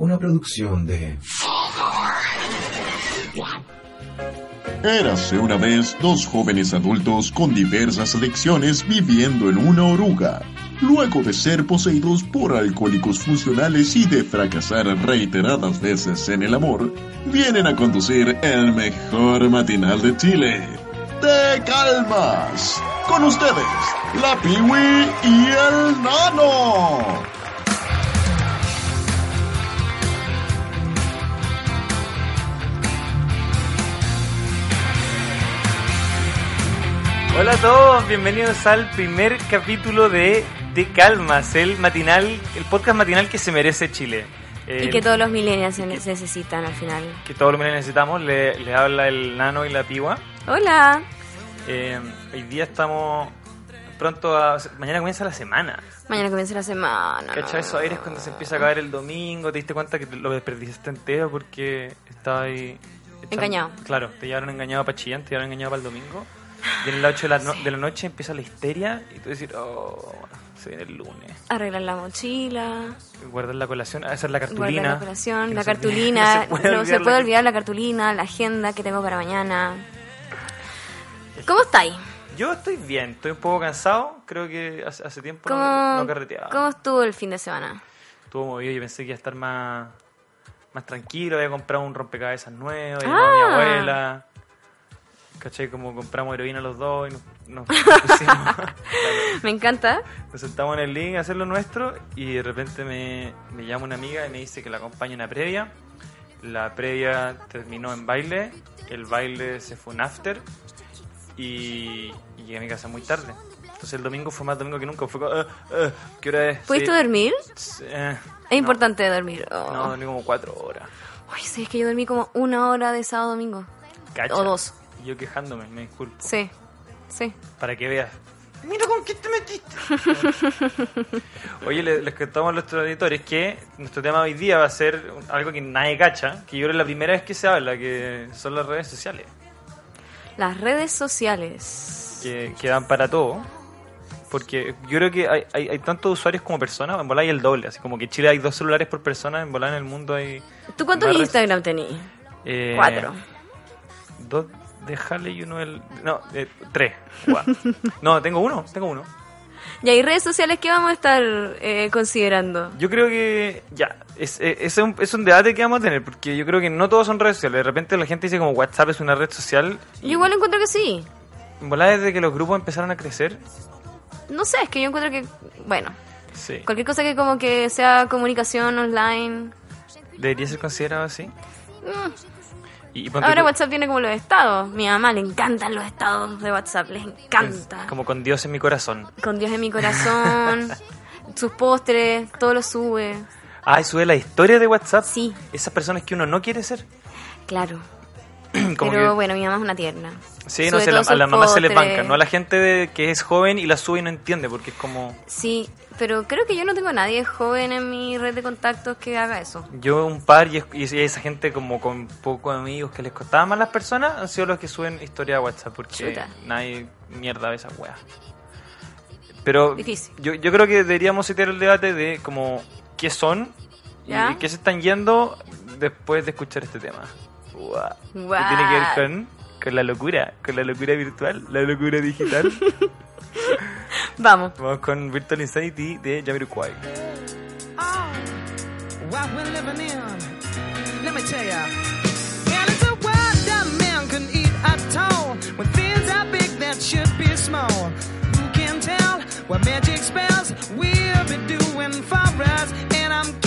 Una producción de Érase una vez dos jóvenes adultos con diversas adicciones viviendo en una oruga. Luego de ser poseídos por alcohólicos funcionales y de fracasar reiteradas veces en el amor, vienen a conducir el mejor matinal de Chile. ¡Te calmas! Con ustedes, la Piwi y el Nano. Hola a todos, bienvenidos al primer capítulo de De Calmas, el matinal, el podcast matinal que se merece Chile. Eh, Y que todos los millennials se ne- necesitan al final. que todos los que necesitamos, le, le habla el nano y la piwa. Hola. Eh, hoy día estamos pronto a... Mañana comienza la semana. Mañana comienza la semana. ¿Cachai? no. Esos aires cuando se empieza a caer el domingo, te diste cuenta que lo desperdiciaste entero porque estaba ahí... Engañado. Claro, te llevaron engañado para Chillán, te llevaron engañado para el domingo. Y en las 8 de la, no- de la noche empieza la histeria y tú decís, oh, se viene el lunes. Arreglar la mochila. Guardar la colación, hacer la Guardar cartulina. la colación, la cartulina. no se puede no olvidar se la puede car- olvidar la cartulina, la agenda que tengo para mañana. ¿Cómo estáis? Yo estoy bien, estoy un poco cansado. Creo que hace, hace tiempo no, ¿Cómo, no carreteaba. ¿Cómo estuvo el fin de semana? Estuvo movido, yo pensé que iba a estar más, más tranquilo. Había comprado un rompecabezas nuevo, Ah. mi abuela. ¿Cachai? Como compramos heroína los dos y nos, nos pusimos- Me encanta. Nos sentamos en el link a hacer lo nuestro y de repente me, me llama una amiga y me dice que la acompañe una previa. La previa terminó en baile, el baile se fue un after y, y llegué a mi casa muy tarde. Entonces el domingo fue más domingo que nunca. Fue "Ah, ah, ¿qué hora es? ¿Pudiste Sí. dormir? Eh, Es importante dormir. Oh. No, dormí como cuatro horas. Uy, sí, es que yo dormí como una hora de sábado domingo. Cacha. O dos. Y yo quejándome, me disculpo. Sí. Sí. Para que veas. Mira con qué te metiste. Oye, le- les contamos a nuestros editores que nuestro tema hoy día va a ser algo que nadie cacha, que yo creo que es la primera vez que se habla, que son las redes sociales, Las redes sociales. que, que dan para todo. Porque yo creo que hay, hay, hay tantos usuarios como personas, en volar hay el doble, así como que en Chile hay dos celulares por persona, en volar en el mundo hay... ¿Tú cuántos Instagram tenías? Eh, Cuatro. Dos de Harley y uno del... No, eh, tres. No, tengo uno, tengo uno. Y hay redes sociales que vamos a estar eh, considerando. Yo creo que ya, es, es, es un, es un debate que vamos a tener, porque yo creo que no todos son redes sociales. De repente la gente dice como WhatsApp es una red social. Yo igual encuentro que sí. Volada desde que los grupos empezaron a crecer. No sé, es que yo encuentro que, bueno, Sí. cualquier cosa que como que sea comunicación online. Debería ser considerado así. Y, y ponte Ahora tú, WhatsApp tiene como los estados. Mi mamá le encantan los estados de WhatsApp, les encanta. Como con Dios en mi corazón. Con Dios en mi corazón, sus postres, todo lo sube. Ah, y sube la historia de WhatsApp. Sí. Esas personas que uno no quiere ser. Claro. Como Pero que- bueno, mi mamá es una tierna. Sí, no sé, la- a sus la mamá se le postres. banca, no a la gente de, que es joven y la sube y no entiende, porque es como... Sí, pero creo que yo no tengo a nadie joven en mi red de contactos que haga eso. Yo un par y, es- y esa gente como con pocos amigos que les costaban más las personas han sido los que suben historia a WhatsApp porque Chuta. nadie mierda ve esas weas. Pero Difícil. Yo, yo creo que deberíamos citar el debate de como qué son y qué se están yendo después de escuchar este tema. Que Guau. tiene que ver con, con la locura, con la locura virtual, la locura digital. Vamos. Vamos con Virtual Insanity de Jamiroquai. what we're living in. Let me tell ya. And it's a world that man can eat at all. When things are big that should be small. Who can tell what magic spells we'll be doing for us? And I'm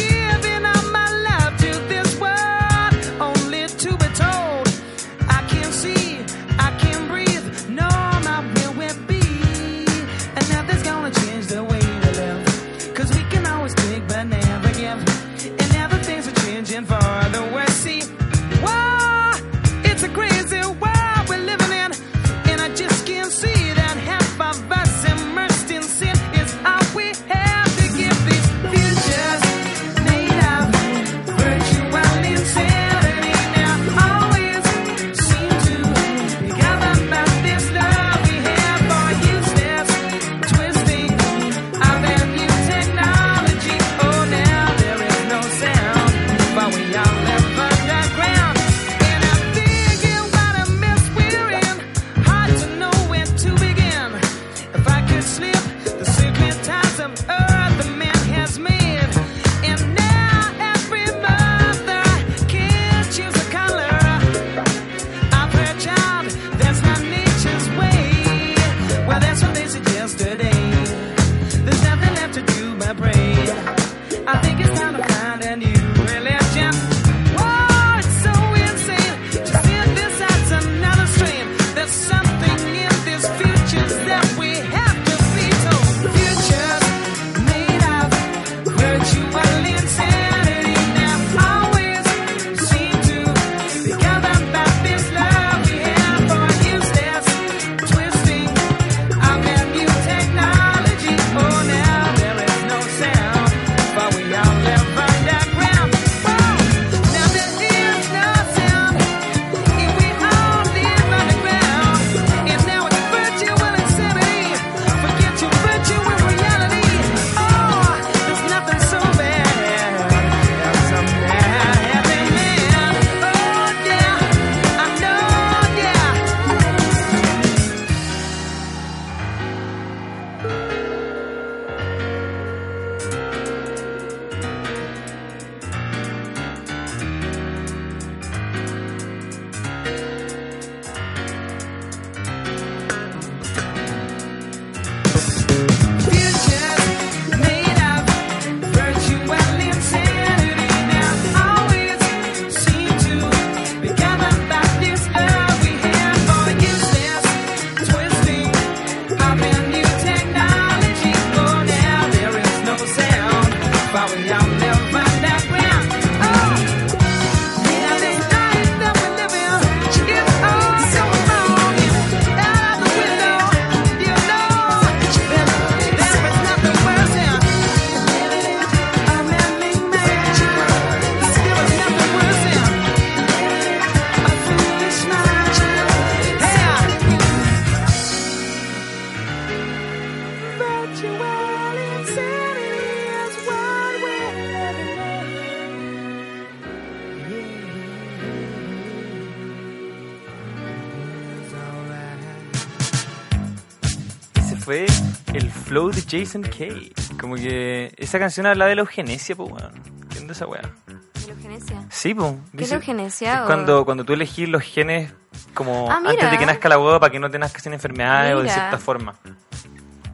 Jason Kay. Como que esa canción habla de la eugenesia, pues, weón. ¿Entiendes esa weá? ¿De la eugenesia? Sí, pues. ¿Qué es la eugenesia, Es o? cuando, cuando tú elegís los genes como Ah, antes de que nazca la hueá para que no te nazca sin enfermedades o de cierta forma.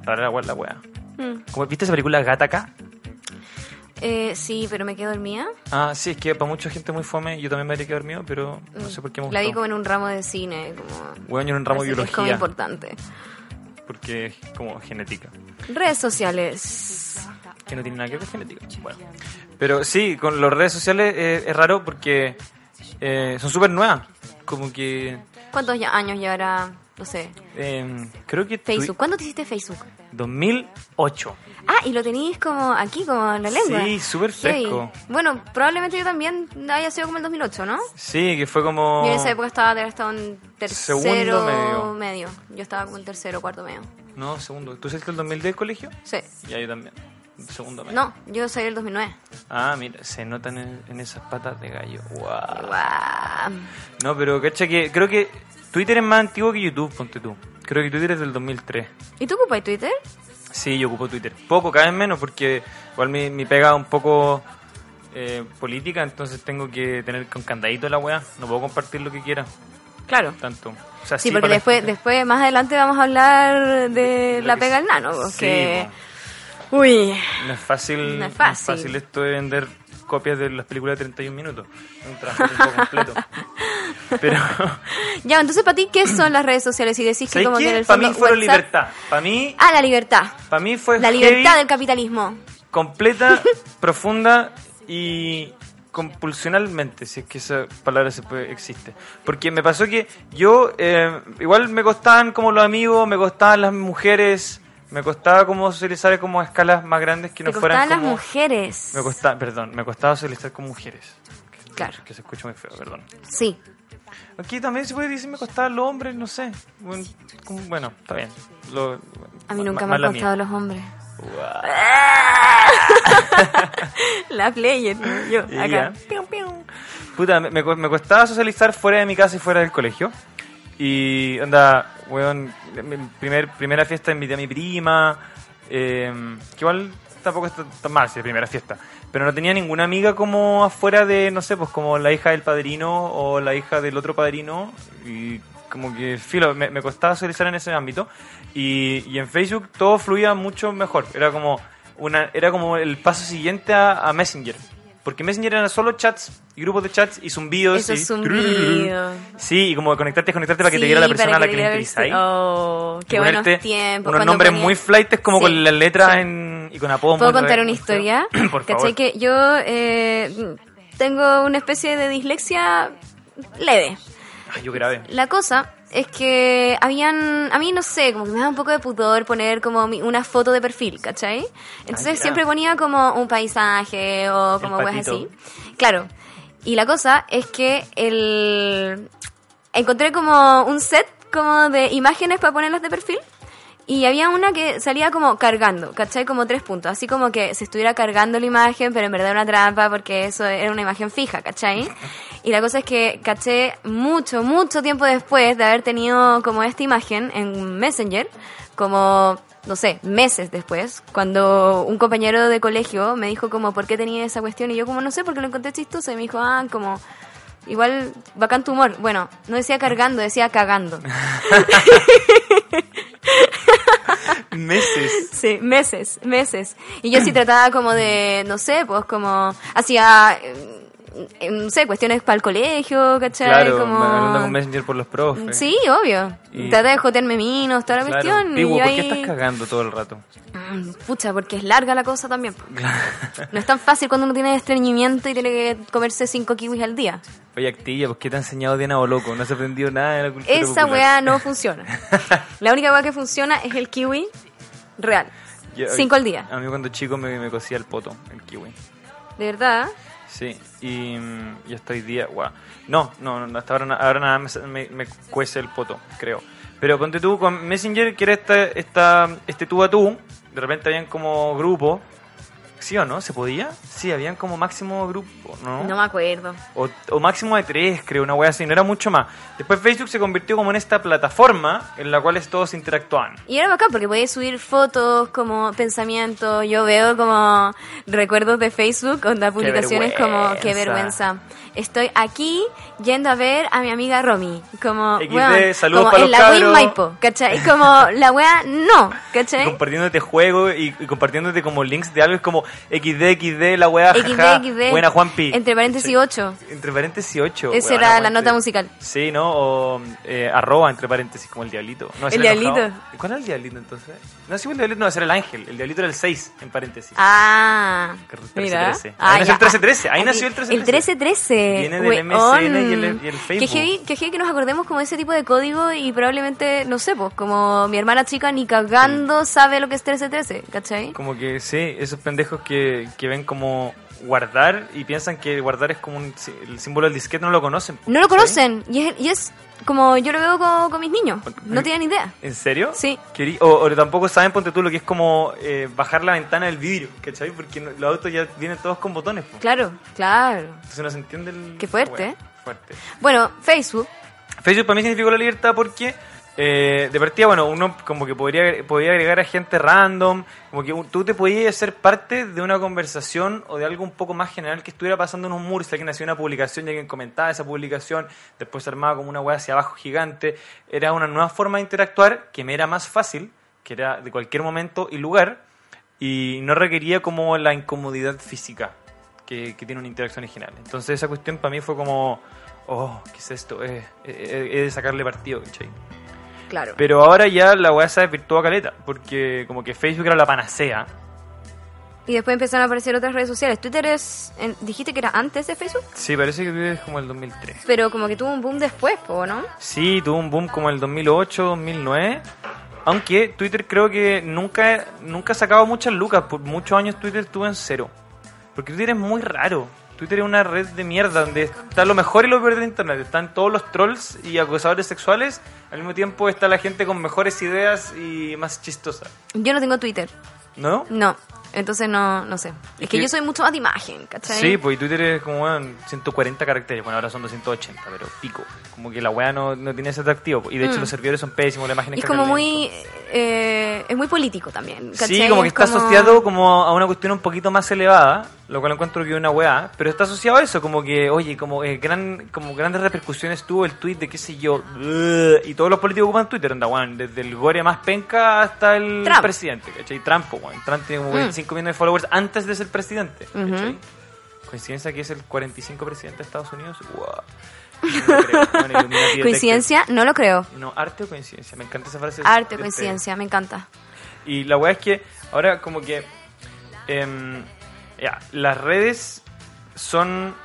Para la weá, la weá. Mm. Como, ¿Viste esa película Gataca? Eh, sí, pero me quedo dormida. Ah, sí, es que para mucha gente muy fome, yo también me quedado dormido, pero no sé por qué me Mm. La vi gustó. como en un ramo de cine. Como... Yo en un ramo de que Es como biología, importante. porque es como genética. Redes sociales. que no tiene nada que ver con genética. Bueno. Pero sí, con las redes sociales eh, es raro porque eh, son súper nuevas. Como que. ¿Cuántos ya- años llevará? No sé. eh, creo que. Facebook. ¿Cuándo te hiciste Facebook? 2008. Ah, y lo tenéis como aquí, como en la lengua. Sí, súper fresco. Bueno, probablemente yo también haya sido como el 2008, ¿no? Sí, que fue como. Yo en esa época estaba, estaba en tercero Segundo medio. Yo estaba como en tercero, cuarto medio. No, segundo. ¿Tú saliste el 2000 del colegio? Sí. Ya, yo también. Segundo. No, yo salí el 2009. Ah, mira, se notan en, en esas patas de gallo. Guau. No, pero cacha que creo que Twitter es más antiguo que YouTube, ponte tú. Creo que Twitter es del 2003. ¿Y tú ocupas Twitter? Sí, yo ocupo Twitter. Poco, cada vez menos, porque igual mi, mi pega un poco eh, política, entonces tengo que tener con candadito la weá. No puedo compartir lo que quiera, Claro. tanto. O sea, Sí, porque después, después, más adelante vamos a hablar de la pega sí. del nano. Sí, que... Uy, No es fácil, No es fácil. esto de vender copias de las películas de 31 minutos. Un trabajo completo. Pero, ya, entonces para ti, ¿qué son las redes sociales? Y decís que ¿sabes como que en el Para mí fueron WhatsApp- libertad. Para mí, Ah, la libertad. para mí fue La libertad del capitalismo. completa, profunda y, compulsionalmente, si es que esa palabra se puede, existe. Porque me pasó que yo, eh, igual me costaban como los amigos, me costaban las mujeres, me costaba como socializar como a escalas más grandes que no fueran costaban las como... mujeres. Me costaba, perdón, me costaba socializar con mujeres. Que- Claro. Que se escucha muy feo, perdón. Sí. Aquí también se puede decir me costaban los hombres, no sé. Bueno, como- bueno, está bien. Lo- A mí nunca me han mala mía. costado los hombres. Guau. La player, yo, acá. Puta, me, me costaba socializar fuera de mi casa y fuera del colegio. Y, onda, weón, primer, primera fiesta invité a mi prima, eh, que igual tampoco está tan mal si es primera fiesta. Pero no tenía ninguna amiga como afuera de, no sé, pues como la hija del padrino o la hija del otro padrino. Y como que, filo, me, me costaba socializar en ese ámbito. Y, y en Facebook todo fluía mucho mejor. Era como, una, era como el paso siguiente a, a Messenger. Porque Messenger eran solo chats y grupos de chats y zumbidos. Eso y zumbido. Sí, y como conectarte, conectarte para que te diera la persona a la que le interesáis. Oh, qué buenos tiempos. Unos nombres ponía- muy flightes como Sí, con las letras sí. en, y con apodos ¿Puedo contar una historia? Por ¿Cachai? favor. Que yo eh, tengo una especie de dislexia leve. Ay, yo grabé. La cosa es que habían, a mí no sé, como que me da un poco de pudor poner como mi- una foto de perfil, ¿cachai? Entonces siempre ponía como un paisaje o como cosas así. Claro. Y la cosa es que el encontré como un set como de imágenes para ponerlas de perfil. Y había una que salía como cargando, ¿cachai? Como tres puntos. Así como que se estuviera cargando la imagen, pero en verdad era una trampa porque eso era una imagen fija, ¿cachai? Y la cosa es que caché mucho, mucho tiempo después de haber tenido como esta imagen en Messenger, como, no sé, meses después, cuando un compañero de colegio me dijo como, ¿por qué tenía esa cuestión? Y yo como, no sé, porque lo encontré chistoso. Y me dijo, ah, como... Igual, bacán tu humor. Bueno, no decía cargando, decía cagando. Meses. Sí, meses, meses. Y yo sí trataba como de, no sé, pues como hacía, no sé, cuestiones para el colegio, ¿cachai? Claro, como... con Messenger por los profes. Sí, obvio. Y- Traté de jotearme minos, toda la Claro. cuestión. Pigu, y ¿por qué estás cagando todo el rato? Mm, Pucha, porque es larga la cosa también. No es tan fácil cuando uno tiene estreñimiento y tiene que comerse cinco kiwis al día. Oye, Actilla, ¿pues qué te ha enseñado Diana Boloco? No has aprendido nada de la cultura Esa popular. weá no funciona. La única weá que funciona es el kiwi real. Yo- Cinco al día. A mí cuando chico me, me cosía el poto, el kiwi. De verdad. Sí, y, y hasta hoy día, guau. No, no, no, hasta ahora, na- ahora nada me, me, me cuece el poto, creo. Pero ponte tú con Messenger, que era esta, esta, este tú a tú, de repente habían como grupo. ¿Sí o no? ¿Se podía? Sí, habían como máximo grupo, ¿no? No me acuerdo. O, o máximo de tres, creo, una wea así, no era mucho más. Después Facebook se convirtió como en esta plataforma en la cual todos interactuaban. Y era bacán porque podías subir fotos, como pensamientos. Yo veo como recuerdos de Facebook, onda publicaciones como qué vergüenza. Estoy aquí yendo a ver a mi amiga Romy. Como, XD, weón, saludos como para en los la Win. Maipo, ¿cachai? Como la wea no, Y ¿cachai? compartiéndote juegos y, y compartiéndote como links de algo, es como XD, XD, la wea, XD, jaja, XD. buena Juanpi. Entre paréntesis Sí. 8. Entre paréntesis 8. Esa era la nota musical. Sí, ¿no? O eh, arroba entre paréntesis, como el diablito. No, El diablito. enojado. ¿Cuál era el diablito entonces? No, sí, el diablito no, ese era el ángel. El diablito era el 6 en paréntesis. Ah, Que- mira. 13-13. Ah, Ahí nació ya. el 13-13, ahí Ah, nació el 13-13. El 13-13. Viene del. MSN y el- y el Facebook. Que que que nos acordemos como de ese tipo de código y probablemente, no sé, pues como mi hermana chica ni cagando sabe lo que es 13-13, ¿cachai? Como que sí, esos pendejos que, que ven como guardar y piensan que guardar es como un, el símbolo del disquete, no lo conocen. No lo conocen y es, y es como yo lo veo con, con mis niños. No tienen idea. ¿En serio? Sí. O, o tampoco saben, ponte tú, lo que es como eh, bajar la ventana del vidrio, ¿cachai? Porque los autos ya vienen todos con botones. po. Claro, claro. Entonces no se entiende el... Qué fuerte, Bueno, ¿eh? fuerte. Bueno, Facebook. Facebook para mí significó la libertad porque eh, de partida, bueno, uno como que podría, podría agregar a gente random, como que tú te podías hacer parte de una conversación o de algo un poco más general que estuviera pasando en un muro, si alguien hacía una publicación y alguien comentaba esa publicación, después se armaba como una weá hacia abajo gigante, era una nueva forma de interactuar que me era más fácil, que era de cualquier momento y lugar, y no requería como la incomodidad física que, que tiene una interacción original. Entonces esa cuestión para mí fue como, oh, ¿qué es esto? Es de sacarle partido, ¿cachai? Claro. Pero ahora ya la weá se desvirtuó a caleta, porque como que Facebook era la panacea. Y después empezaron a aparecer otras redes sociales. Twitter es, en- dijiste que era antes de Facebook, Sí, parece que Twitter es como el 2003. pero como que tuvo un boom después, ¿no? Sí, tuvo un boom como el 2008, 2009. Aunque Twitter creo que nunca, nunca ha sacado muchas lucas. Por muchos años Twitter estuvo en cero. Porque Twitter es muy raro. Twitter es una red de mierda donde está lo mejor y lo peor de Internet. Están todos los trolls y acosadores sexuales. Al mismo tiempo está la gente con mejores ideas y más chistosa. Yo no tengo Twitter. ¿No? No. Entonces no, no sé. Es que que- yo soy mucho más de imagen, ¿cachai? Sí, pues Twitter es como bueno, 140 caracteres, bueno, ahora son 280, pero pico. Como que la weá no, no tiene ese atractivo. Y de hecho Mm. los servidores son pésimos, la imagen es es como muy... eh, es muy político también, ¿cachai? Sí, como que Es está asociado como a una cuestión un poquito más elevada, lo cual encuentro que es una weá, pero está asociado a eso, como que, oye, como eh, gran como grandes repercusiones tuvo el tweet de qué sé yo, y todos los políticos ocupan Twitter, anda, weón, desde el gore más penca hasta el Trump. presidente, ¿cachai? Trump, weón. Trump tiene como Mm. 25 millones de followers antes de ser presidente, Ujú. ¿cachai? Coincidencia que es el 45 presidente de Estados Unidos, wow. No. Bueno. Coincidencia, no lo creo. No, arte o coincidencia, me encanta esa frase. Arte, Este, coincidencia, me encanta. y la weá es que ahora como que em, ya, las redes son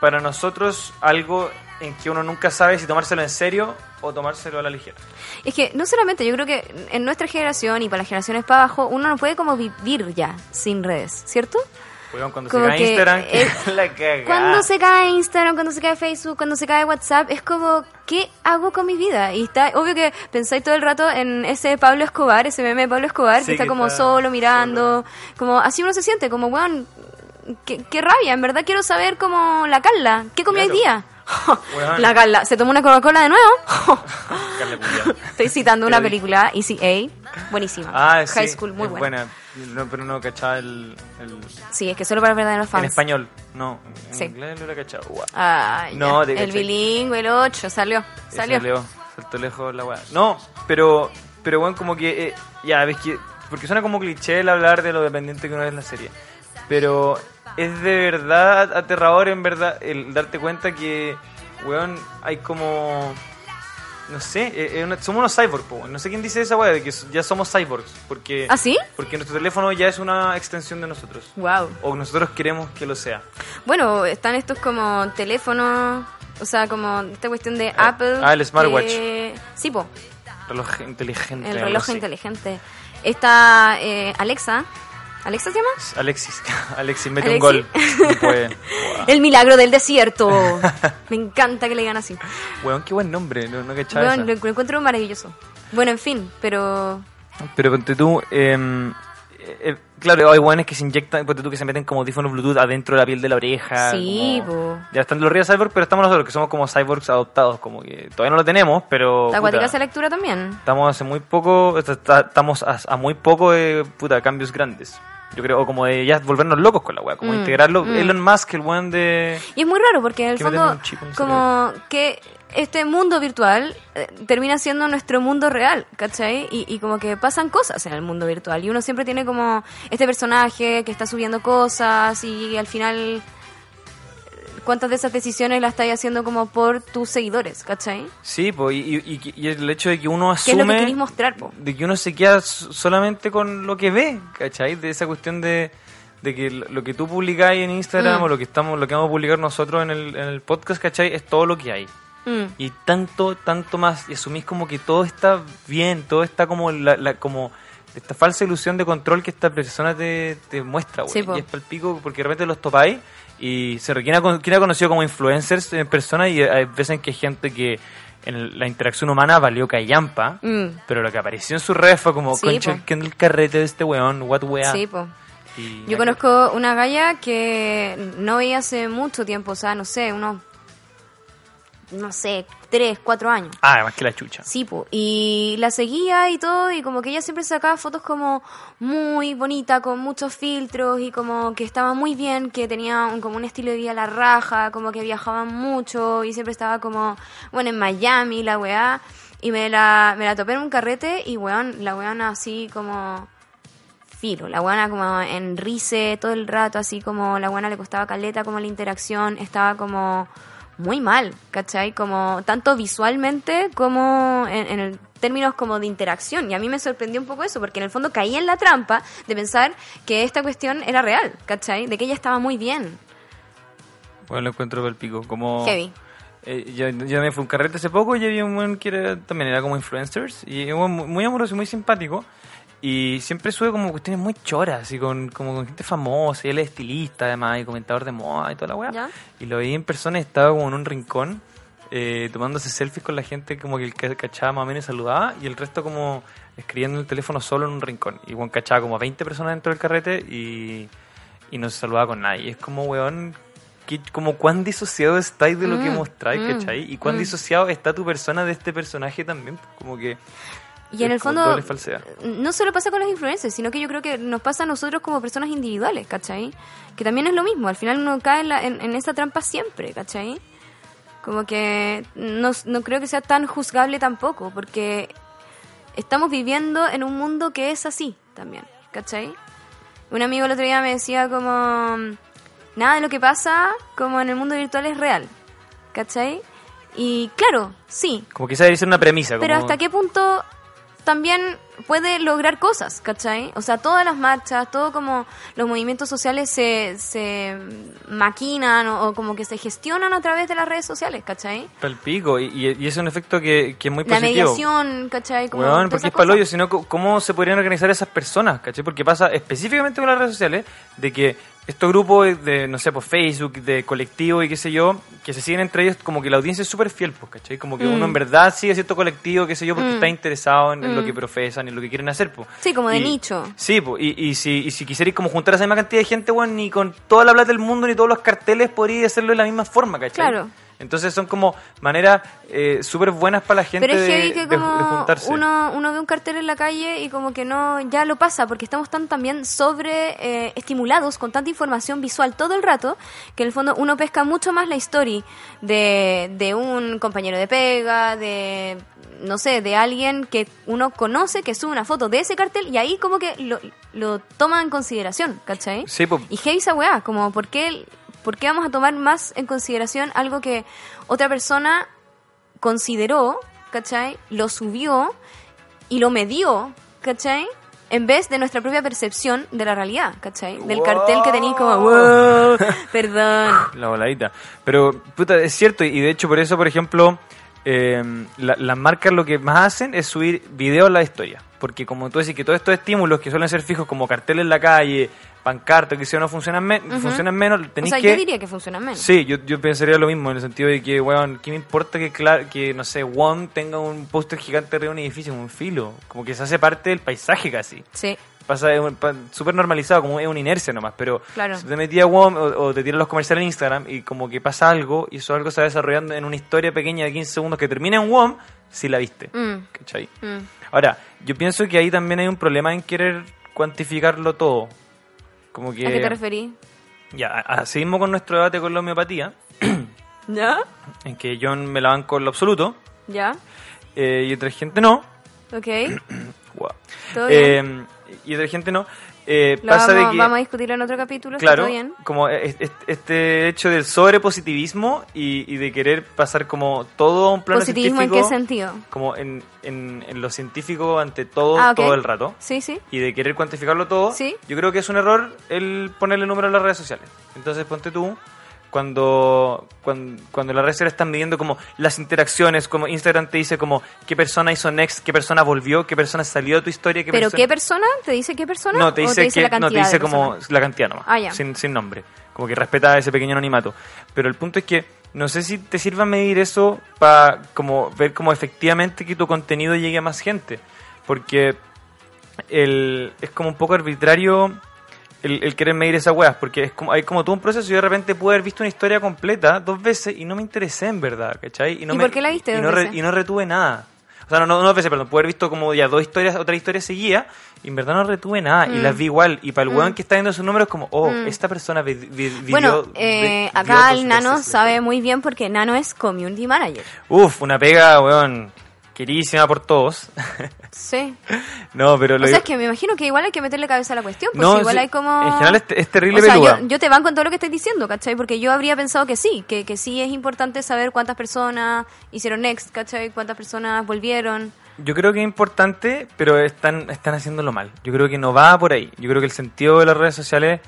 para nosotros algo en que uno nunca sabe si tomárselo en serio o tomárselo a la ligera. Es que no solamente, yo creo que en nuestra generación y para las generaciones para abajo, uno no puede como vivir ya sin redes, ¿cierto? Cuando Como se cae que, Instagram, la cagada. Cuando se cae Instagram, cuando se cae Facebook, cuando se cae WhatsApp, es como, ¿qué hago con mi vida? Y está, obvio que pensáis todo el rato en ese Pablo Escobar, ese meme de Pablo Escobar, Sí, que está que como está solo mirando, como así uno se siente, como, weón, qué, qué rabia, en verdad quiero saber como la Carla, ¿qué comió hoy Claro. día? La Carla, ¿se tomó una Coca-Cola de nuevo? Estoy citando una película, Easy A, buenísima. Ah, sí. High School, muy es buena. No, pero no cachaba el, el- Sí, es que solo para verdaderos fans. en español. No, en Sí. inglés lo era cachado. Guau. Ah. No, el cachai. bilingüe, el 8, salió. Salió. Leo, saltó lejos la weá. No, pero, pero bueno, como que, eh, ya, ves que, porque suena como cliché el hablar de lo dependiente que uno es en la serie. Pero es de verdad aterrador, en verdad, el darte cuenta que, weón, hay como, no sé, eh, eh, somos unos cyborgs, po, no sé quién dice esa weá, de que ya somos cyborgs, porque, ¿Ah, sí? porque nuestro teléfono ya es una extensión de nosotros. Wow. O nosotros queremos que lo sea. Bueno, están estos como teléfonos, o sea, como esta cuestión de Apple. ah, el smartwatch. que- Sí, po, Reloj inteligente. el reloj así. inteligente. Está eh, Alexa. ¿Alexa se llama? Alexis, Alexis, mete Alexis. un gol. Guau. El milagro del desierto. Me encanta que le digan así. Weón, qué buen nombre, no, no Bueno, esa. lo, lo encuentro maravilloso. Bueno, en fin, pero... Pero ponte tú, eh, eh, claro, hay weones que se inyectan, ponte tú que se meten como audífonos Bluetooth adentro de la piel de la oreja. Sí, como-. Ya están los ríos cyborg, pero estamos nosotros que somos como cyborgs adoptados, como que todavía no lo tenemos, pero... La acuática esa lectura también. Estamos hace muy poco, está- estamos a, a muy poco de puta, cambios grandes. Yo creo, o como de ya volvernos locos con la weá, como Mm, integrarlo. mm. Elon Musk, el weón de... Y es muy raro porque en el fondo, en como que este mundo virtual eh, termina siendo nuestro mundo real, ¿cachai? Y, y como que pasan cosas en el mundo virtual. Y uno siempre tiene como este personaje que está subiendo cosas y al final, ¿cuántas de esas decisiones las estás haciendo como por tus seguidores, ¿cachai? Sí, pues, y, y- y- el hecho de que uno ¿Qué es lo que asume... querís mostrar, po? de que uno se queda solamente con lo que ve, ¿cachai? De esa cuestión de, de que lo que tú publicáis en Instagram Mm. o lo que estamos lo que vamos a publicar nosotros en el, en el podcast, ¿cachai? Es todo lo que hay. Mm. Y tanto, tanto más. Y asumís como que todo está bien, todo está como la, la- como esta falsa ilusión de control que esta persona te, te muestra, güey. Sí, po. y es palpico porque de repente los topáis y se requiere quien ha conocido como influencers en persona y hay veces que hay gente que en la interacción humana valió callampa, Mm. pero lo que apareció en su red fue como, Sí, concha. ¿qué en el carrete de este weón? What weá. Sí, po. Yo conozco una galla que no veía hace mucho tiempo, o sea, no sé, unos, no sé, tres, cuatro años. Ah, además que la chucha. Sí, po. y la seguía y todo, y como que ella siempre sacaba fotos como muy bonita, con muchos filtros, y como que estaba muy bien, que tenía un, como un estilo de vida a la raja, como que viajaba mucho, y siempre estaba como, bueno, en Miami, la weá, y me la, me la topé en un carrete, y weón, la weona así como filo, la weona como en rice todo el rato, así como la weona le costaba caleta como la interacción, estaba como muy mal, ¿cachai? Como tanto visualmente como en, en el términos como de interacción. Y a mí me sorprendió un poco eso, porque en el fondo caí en la trampa de pensar que esta cuestión era real, ¿cachai? De que ella estaba muy bien. Bueno, lo encuentro del pico. Como, Heavy. Eh, yo, yo me fui a un carrete hace poco y había un buen que era- también era como influencers y un muy amoroso y muy simpático y siempre sube como cuestiones muy choras y con, como con gente famosa y él es estilista además y comentador de moda y toda la weá Ya. y lo vi en persona y estaba como en un rincón eh, tomándose selfies con la gente como que el cachaba más o menos y saludaba y el resto como escribiendo en el teléfono solo en un rincón y bueno, cachaba como a 20 personas dentro del carrete y, y no se saludaba con nadie es como weón que, como cuán disociado estáis de lo que Mm, mostráis, mm, ¿cachai? Y cuán mm. disociado está tu persona de este personaje también, como que... Y en el fondo, no solo pasa con los influencers, sino que yo creo que nos pasa a nosotros como personas individuales, ¿cachai? Que también es lo mismo, al final uno cae en, la- en, en esa trampa siempre, ¿cachai? Como que no, no creo que sea tan juzgable tampoco, porque estamos viviendo en un mundo que es así también, ¿cachai? Un amigo el otro día me decía como, nada de lo que pasa como en el mundo virtual es real, ¿cachai? Y claro, sí, Como que esa debería ser una premisa. pero como- hasta qué punto también puede lograr cosas, ¿cachai? O sea, todas las marchas, todo como los movimientos sociales se, se maquinan o, o como que se gestionan a través de las redes sociales, ¿cachai? Pal pico, y, y- es un efecto que, que es muy La positivo. mediación, ¿cachai? Como todas porque es cosas. sino cómo se podrían organizar esas personas, ¿cachai? Porque pasa específicamente con las redes sociales, de que estos grupos de, no sé, por Facebook, de colectivo y qué sé yo, que se siguen entre ellos, como que la audiencia es súper fiel, pues, ¿cachai? Como que Mm. uno en verdad sigue cierto colectivo, qué sé yo, porque Mm. está interesado en, lo Mm. que profesan, en lo que quieren hacer, pues. Sí, como de Y- nicho. Sí, pues, y, y si, y si quisierais como juntar a esa misma cantidad de gente, weón, ni con toda la plata del mundo, ni todos los carteles, podríais hacerlo de la misma forma, ¿cachai? Claro. Entonces son como maneras eh, súper buenas para la gente Pero es de, que de- de como juntarse. uno, uno ve un cartel en la calle y como que no, ya lo pasa, porque estamos tan también sobre eh, estimulados con tanta información visual todo el rato, que en el fondo uno pesca mucho más la historia de, de un compañero de pega, de, no sé, de alguien que uno conoce, que sube una foto de ese cartel y ahí como que lo, lo toma en consideración, ¿cachai? Sí, pues, Y heavy esa weá, como ¿por qué, ¿por qué vamos a tomar más en consideración algo que otra persona consideró, ¿cachai? Lo subió y lo medió, ¿cachai? En vez de nuestra propia percepción de la realidad, ¿cachai? Del cartel que tenéis como, wow, perdón. la voladita. Pero, puta, es cierto, y de hecho por eso, por ejemplo, eh, la- las marcas lo que más hacen es subir videos a la historia. Porque como tú decís que todos estos estímulos que suelen ser fijos como carteles en la calle, pancartas, que si no funcionan, me- funcionan menos, O tenéis sea, que... yo diría que funciona menos. Sí, yo, yo pensaría lo mismo, en el sentido de que, weón, ¿qué me importa que, que no sé, One tenga un póster gigante arriba de un edificio, un filo? Como que se hace parte del paisaje casi. Sí, Pasa súper normalizado, como es una inercia nomás, pero Claro. si te metías WOM o, o te tiran los comerciales en Instagram y como que pasa algo y eso algo se va desarrollando en una historia pequeña de 15 segundos que termina en WOM, si la viste. Mm. ¿Cachai? Mm. Ahora, yo pienso que ahí también hay un problema en querer cuantificarlo todo. Como que... ¿a qué te referís? Ya, a- a- seguimos con nuestro debate con la homeopatía, ¿Ya? en que John me la banco en lo absoluto ¿Ya? eh, y otra gente no. Ok. Guau. ¿Todo bien? Eh, y otra gente no. Eh, pasa vamos, de que... vamos a discutirlo en otro capítulo, ¿está Claro, todo bien? como es- es- este hecho del sobrepositivismo y, y de querer pasar como todo a un plano ¿Positivismo en científico, qué sentido? como en, en, en lo científico ante todo, Ah, ok. todo el rato, Sí, sí. y de querer cuantificarlo todo, Sí. yo creo que es un error el ponerle número a las redes sociales. Entonces ponte tú, cuando, cuando, cuando las redes sociales están midiendo como las interacciones, como Instagram te dice como qué persona hizo next, qué persona volvió, qué persona salió de tu historia, qué ¿Pero persona... qué persona? ¿Te dice qué persona? No, te ¿O dice, que, la cantidad no, te dice como personas? la cantidad nomás, Ah, ya. sin, sin nombre. Como que respeta ese pequeño anonimato. Pero el punto es que no sé si te sirva medir eso para como ver como efectivamente que tu contenido llegue a más gente. Porque el, es como un poco arbitrario el, el querer medir esas weas. Porque es como, hay como todo un proceso. Yo de repente pude haber visto una historia completa dos veces y no me interesé en verdad, ¿cachai? no ¿Y me- por qué la viste y dos no re- veces? y no retuve nada. O sea, no, no, no dos veces, perdón. Pude haber visto como ya dos historias, otra historia seguía y en verdad no retuve nada. Y Mm. las vi igual. Y para el Mm. weón que está viendo esos números, como, oh, Mm. esta persona vi- vi- vivió- Bueno, vi- eh, acá el Nano veces sabe muy bien porque Nano es community manager. Uf, una pega, weón. Queridísima por todos. Sí. no, pero O lo sea, digo- es que me imagino que igual hay que meterle cabeza a la cuestión, pues No, igual sí, hay como... En general es, es terrible O sea, yo, yo te banco en todo lo que estás diciendo, ¿cachai? Porque yo habría pensado que sí, que, que sí es importante saber cuántas personas hicieron next, ¿cachai? Cuántas personas volvieron. Yo creo que es importante, pero están, están haciéndolo mal. Yo creo que no va por ahí. Yo creo que el sentido de las redes sociales,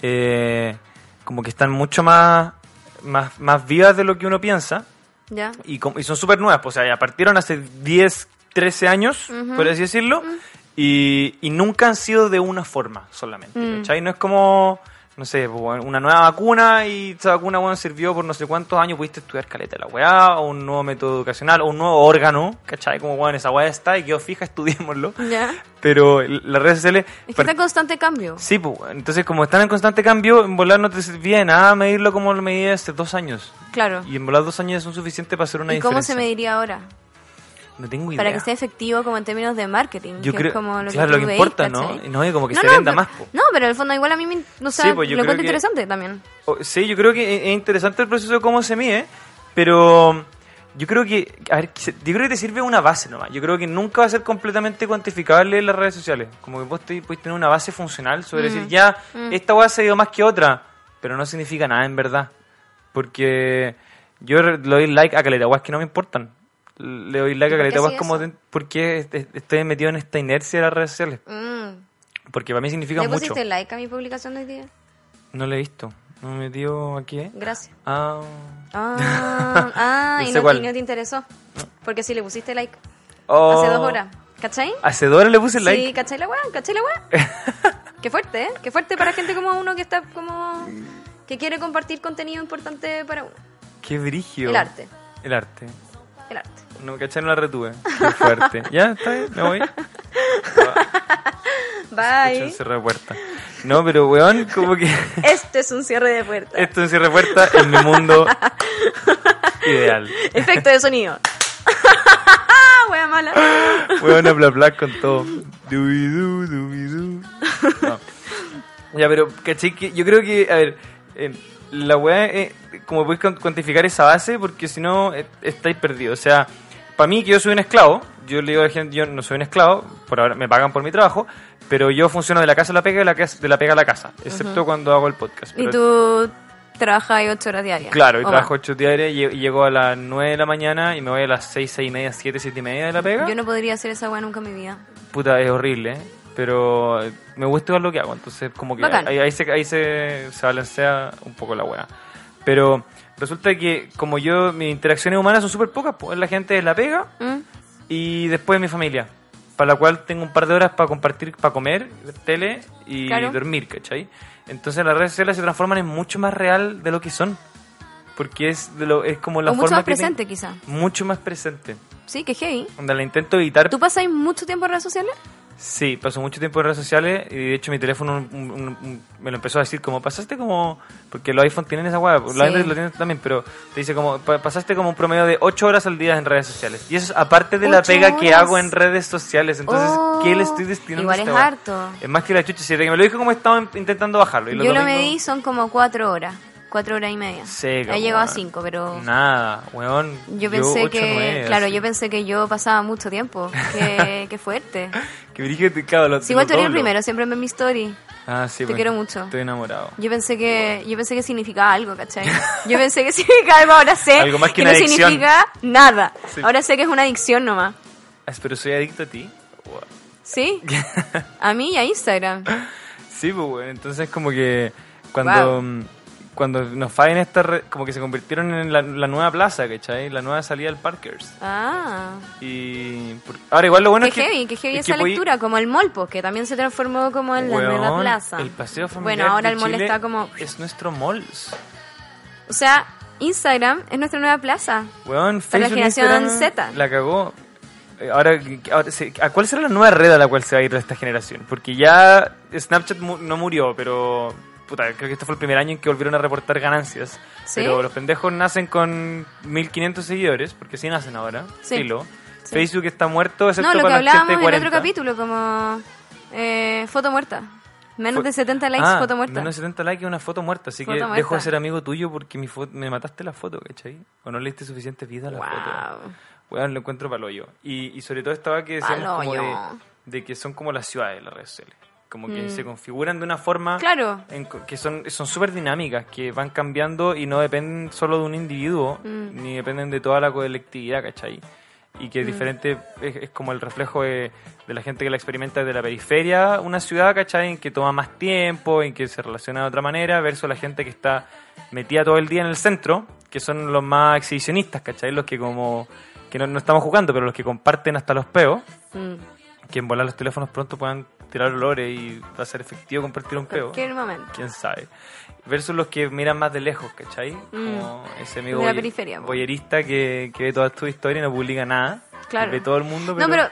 eh, como que están mucho más, más, más vivas de lo que uno piensa. ¿Ya? Y, y son súper nuevas. Pues, o sea, ya partieron hace 10, 13 años, por así decirlo. y, y nunca han sido de una forma solamente. Mm. ¿Cachai? No es como, no sé, pues, una nueva vacuna y esa vacuna bueno, sirvió por no sé cuántos años, pudiste estudiar caleta de la weá, o un nuevo método educacional, o un nuevo órgano, ¿cachai? Como, bueno, esa weá está y quedó fija, estudiémoslo. ¿Ya? Pero las redes sociales... Es que está en constante cambio. Sí, pues, entonces como están en constante cambio, en volar no te servía de nada medirlo como lo medí hace dos años. Claro. Y en volar dos años son suficientes para hacer una ¿Y cómo diferencia. se mediría ahora? No tengo idea. Para que sea efectivo como en términos de marketing. Yo que creo- es como lo claro, que, lo que veis, importa, ¿no? no, y como que No, se no, venda pero- más, po. No, pero en el fondo igual a mí me, o sea, Sí, pues, lo encuentro que- interesante también. Sí, yo creo que es es interesante el proceso de cómo se mide, pero yo creo que, a ver, yo creo que te sirve una base nomás. Yo creo que nunca va a ser completamente cuantificable en las redes sociales. Como que vos te, puedes tener una base funcional sobre decir, ya, esta weá se dio más que otra, pero no significa nada en verdad. Porque yo le doy like a caleta weas que no me importan. Le doy like a ¿Y por caleta qué weas sí como de- porque est- est- estoy metido en esta inercia de las redes sociales. Mm. Porque para mí significa ¿Le mucho. pusiste like a mi publicación de hoy día? No lo he visto. No me metió aquí. ¿eh? Gracias. Ah. Ah, ah y, no, y no te interesó. Porque si le pusiste like Oh. hace dos horas. ¿Cachai? Hace dos horas le puse Sí, like. ¿cachai la weá? ¿Cachai la weá? Qué fuerte, ¿eh? Qué fuerte para gente como uno que está como... que quiere compartir contenido importante para uno. Qué brigio. El arte. El arte. El arte. No, ¿cachai? No la retuve. Qué fuerte. ya, está bien, me voy. Bye. Cierre de puerta. No, pero weón, como que Este es un cierre de puerta. esto es un cierre de puerta en mi mundo ideal. Efecto de sonido. Wea mala. Weón, bla bla con todo. No. Ya, pero, ¿cachai? Que yo creo que, a ver, eh, la weá, eh, como podéis cuan- cuantificar esa base, porque si no, eh, estáis perdidos. O sea, para mí, que yo soy un esclavo, yo le digo a la gente, yo no soy un esclavo, por ahora me pagan por mi trabajo, pero yo funciono de la casa a la pega y de la, casa, de la pega a la casa, excepto cuando hago el podcast. Y tú trabajas ahí ocho horas diarias. Claro, y ¿O trabajo ocho diarias y llego a las 9 de la mañana y me voy a las 6, 6 y media, 7, 7 y media de la pega. Yo no podría hacer esa weá nunca en mi vida. Puta, es horrible, ¿eh? Pero eh, me gusta igual lo que hago, entonces como que Bacán. ahí, ahí se, ahí se, se balancea un poco la weá. Pero resulta que como yo, mis interacciones humanas son súper pocas, pues la gente la pega ¿Mm? y después mi familia, para la cual tengo un par de horas para compartir, para comer, tele y Claro. dormir, ¿cachai? Entonces las redes sociales se transforman en mucho más real de lo que son, porque es, de lo, es como la o mucho forma más presente, quizá. Mucho más presente. Sí, que heavy. Donde la intento evitar ¿Tú pasas mucho tiempo en redes sociales? Sí, paso mucho tiempo en redes sociales y de hecho mi teléfono un- un- un- me lo empezó a decir como pasaste como porque los iPhone tienen esa hueá, los Sí. Android lo tienen también, pero te dice como pa- pasaste como un promedio de 8 horas al día en redes sociales. Y eso es aparte de la ¿Ocho pega que hago en redes sociales. Entonces, Oh, ¿qué le estoy destinando igual a es harto. Es más que la chucha, si me lo dijo como estaba in- intentando bajarlo. Y Yo lo domingos- medí, son como cuatro horas. Cuatro horas y media. Seca, He llegado a cinco, pero... Nada, weón. Yo pensé ocho, que, claro, así. yo pensé que yo pasaba mucho tiempo. Qué, qué fuerte. Que brígido, te- claro, lo- Si igual tú eres el primero, siempre en mi story. Ah, sí, Te bueno, quiero mucho. Estoy enamorado. Yo pensé que yo pensé que significaba algo, ¿cachai? Yo pensé que significaba algo, ahora sé Algo más que no una adicción. significa nada. Sí. Ahora sé que es una adicción nomás. Ah, Pero soy adicto a ti. Wow. ¿Sí? A mí y a Instagram. Sí, pues, bueno, entonces como que cuando, Wow. Cuando nos fallen esta red, como que se convirtieron en la, la nueva plaza, ¿cachai? La nueva salida del Parkers. Ah. Y por- ahora igual lo bueno Qué es que... heavy, qué heavy es que esa podí- lectura, como el Molpo, que también se transformó como en la nueva plaza. El paseo familiar Bueno, ahora de el mall Chile está como... Es nuestro mall. O sea, Instagram es nuestra nueva plaza. Weón, Para la Facebook, generación Instagram, Z. La cagó. Eh, Ahora, ahora ¿a cuál será la nueva red a la cual se va a ir esta generación? Porque ya Snapchat mu- no murió, pero... Puta, creo que este fue el primer año en que volvieron a reportar ganancias. ¿Sí? Pero los pendejos nacen con 1500 seguidores, porque sí nacen ahora. Sí. Filo. Sí. Facebook está muerto, excepto No, lo que para gente hablábamos en el 40. otro capítulo, como eh, foto muerta. Menos Fue- de 70 likes, Ah, foto muerta. Menos de 70 likes es una foto muerta, así Foto que muerta. dejo de ser amigo tuyo porque mi foto, me mataste la foto, ¿cachai? O no le diste suficiente vida a la foto. Wow. Weón, lo encuentro paloyo. Y, y sobre todo estaba que decíamos como de, de que son como las ciudades las redes sociales. Como que se configuran de una forma Mm. Claro. en que son son súper dinámicas, que van cambiando y no dependen solo de un individuo, Mm. ni dependen de toda la colectividad, ¿cachai? Y Mm. que es diferente, es, es como el reflejo de, de la gente que la experimenta desde la periferia, una ciudad, ¿cachai? En que toma más tiempo, en que se relaciona de otra manera, versus la gente que está metida todo el día en el centro, que son los más exhibicionistas, ¿cachai? Los que como, que no, no estamos jugando, pero los que comparten hasta los peos, Mm. que en volar los teléfonos pronto puedan tirar olores y va a ser efectivo compartir un peo Cualquier momento. quién sabe. Versus los que miran más de lejos, ¿cachai? Como ese amigo Mm. De la periferia, boyerista que, que ve todas tus historias y no publica nada. Claro. Ve todo el mundo, pero... No, pero,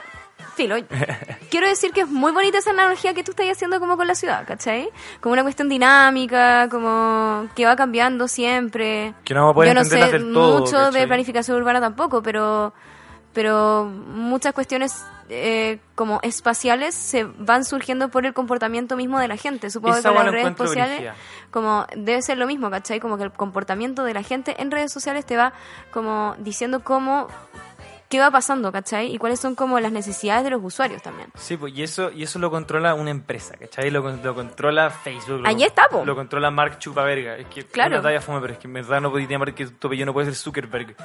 filo, quiero decir que es muy bonita esa analogía que tú estás haciendo como con la ciudad, ¿cachai? Como una cuestión dinámica, como que va cambiando siempre. Que no vamos a poder Yo no sé todo, mucho de planificación urbana tampoco, pero pero muchas cuestiones eh, como espaciales se van surgiendo por el comportamiento mismo de la gente. Supongo Esa que con las la redes sociales como debe ser lo mismo, ¿cachai? Como que el comportamiento de la gente en redes sociales te va como diciendo cómo qué va pasando, ¿cachai? Y cuáles son como las necesidades de los usuarios también. Sí, pues, y eso, y eso lo controla una empresa, ¿cachai? Lo, lo controla Facebook. Lo, Ahí está, po. Lo controla Mark Chupaverga. Es que Claro. una talla fome, pero es que en verdad no podía llamar que tu apellido no puede ser Zuckerberg.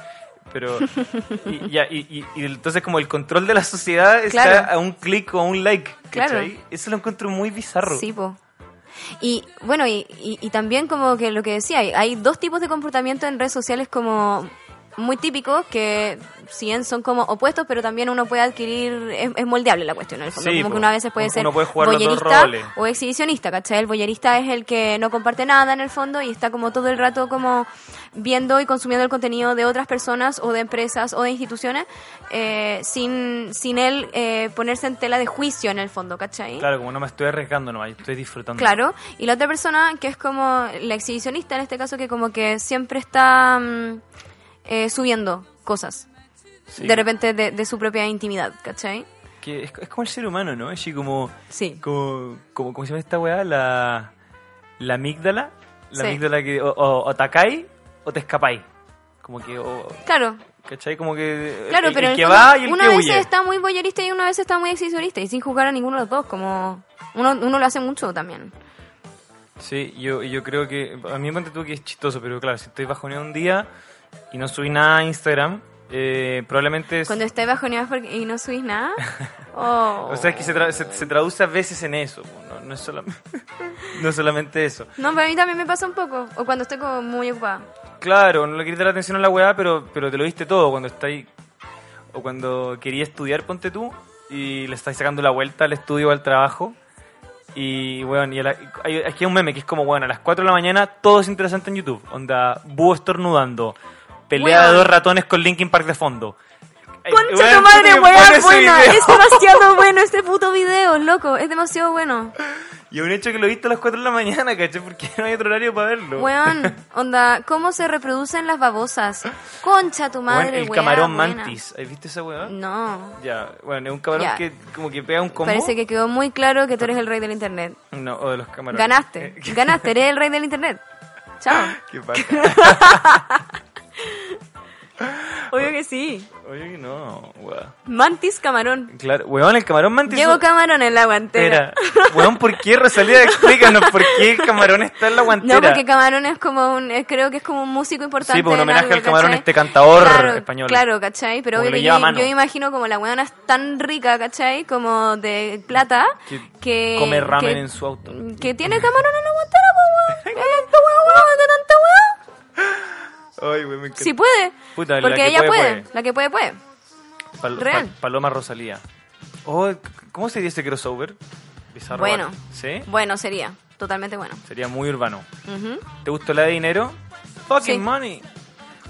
Pero, y, ya, y, y- y entonces como el control de la sociedad está a un clic o a un like, Claro. ¿cachai? Eso lo encuentro muy bizarro. Sí, po. Y bueno, y, y, y también como que lo que decía, hay, hay dos tipos de comportamiento en redes sociales como muy típicos que si bien son como opuestos, pero también uno puede adquirir, es, es moldeable la cuestión, en el fondo, Sí, como po. que uno a veces puede Uno ser puede boyerista o exhibicionista, ¿cachai? El boyerista es el que no comparte nada en el fondo y está como todo el rato como viendo y consumiendo el contenido de otras personas o de empresas o de instituciones eh, sin, sin él eh, ponerse en tela de juicio en el fondo, ¿cachai? Claro, como no me estoy arriesgando nomás, estoy disfrutando. Claro, y la otra persona que es como la exhibicionista en este caso que como que siempre está mm, eh, subiendo cosas Sí. de repente de, de su propia intimidad, ¿cachai? Que es, es como el ser humano, ¿no? Así como... Sí. Como, como, ¿Cómo se llama esta weá? La, la amígdala. La Sí. amígdala que o, o, atacáis o te escapáis. Como que... O, Claro, ¿Cachai? Como que... claro, el, pero el que fondo, va y el una que vez huye. está muy boyerista y una vez está muy exhibicionista y sin jugar a ninguno de los dos, como uno, uno lo hace mucho también. Sí, yo, yo creo que... A mí me tú que es chistoso, pero claro, si estoy bajoneado un día y no subí nada a Instagram, eh, probablemente... es- Cuando estáis bajoneados porque- y no subís nada, oh. O sea, es que se, tra- se, se traduce a veces en eso, no, no, es solamente, no solamente eso. No, pero a mí también me pasa un poco, o cuando estoy como muy ocupada. Claro, no le querías dar atención a la weá, pero, pero te lo diste todo cuando estáis. O cuando quería estudiar, ponte tú, y le estáis sacando la vuelta al estudio o al trabajo. Y, weón, y la- hay, aquí hay un meme que es como, bueno, a las 4 de la mañana todo es interesante en YouTube. Onda, búho estornudando, pelea de Weón. dos ratones con Linkin Park de fondo. Concha weón, tu madre, ese buena. Es demasiado bueno este puto video, loco. Es demasiado bueno. Y un hecho que lo viste a las 4 de la mañana, ¿cachai? Porque no hay otro horario para verlo. Weón, onda, ¿cómo se reproducen las babosas? Concha tu Weón, madre, el weá, camarón buena. mantis. ¿Has visto esa weá? No. Ya, bueno, es un camarón Ya. que como que pega un combo. Parece que quedó muy claro que tú eres el rey del internet. No, o de los camarones. Ganaste, ganaste, eres el rey del internet. Chao. Qué paja. Obvio que sí. Oye, que no, weón. Mantis camarón. Claro, weón, el camarón mantis. Llevo camarón en la guantera. Weón, ¿por qué, Rosalía? Explícanos, ¿por qué el camarón está en la guantera? No, porque Camarón es como un, creo que es como un músico importante. Sí, pues, un en homenaje algo, al Camarón, ¿cachai? este cantador claro, español. Claro, ¿cachai? Pero obvio que yo, yo imagino como la weona es tan rica, ¿cachai? Como de plata, Que que... come ramen que- en su auto. Que tiene Camarón en la guantera, pues, weón. Ay, weón, me encanta. Sí puede. Puta, la porque que ella puede, puede, puede. La que puede, puede. Pal- real. Pal- Paloma Rosalía. Oh, ¿Cómo sería ese crossover? Bizarro. Bueno. ¿Sí? Bueno, sería. Totalmente bueno. Sería muy urbano. ¿Te gustó la de dinero? Fucking Sí. money.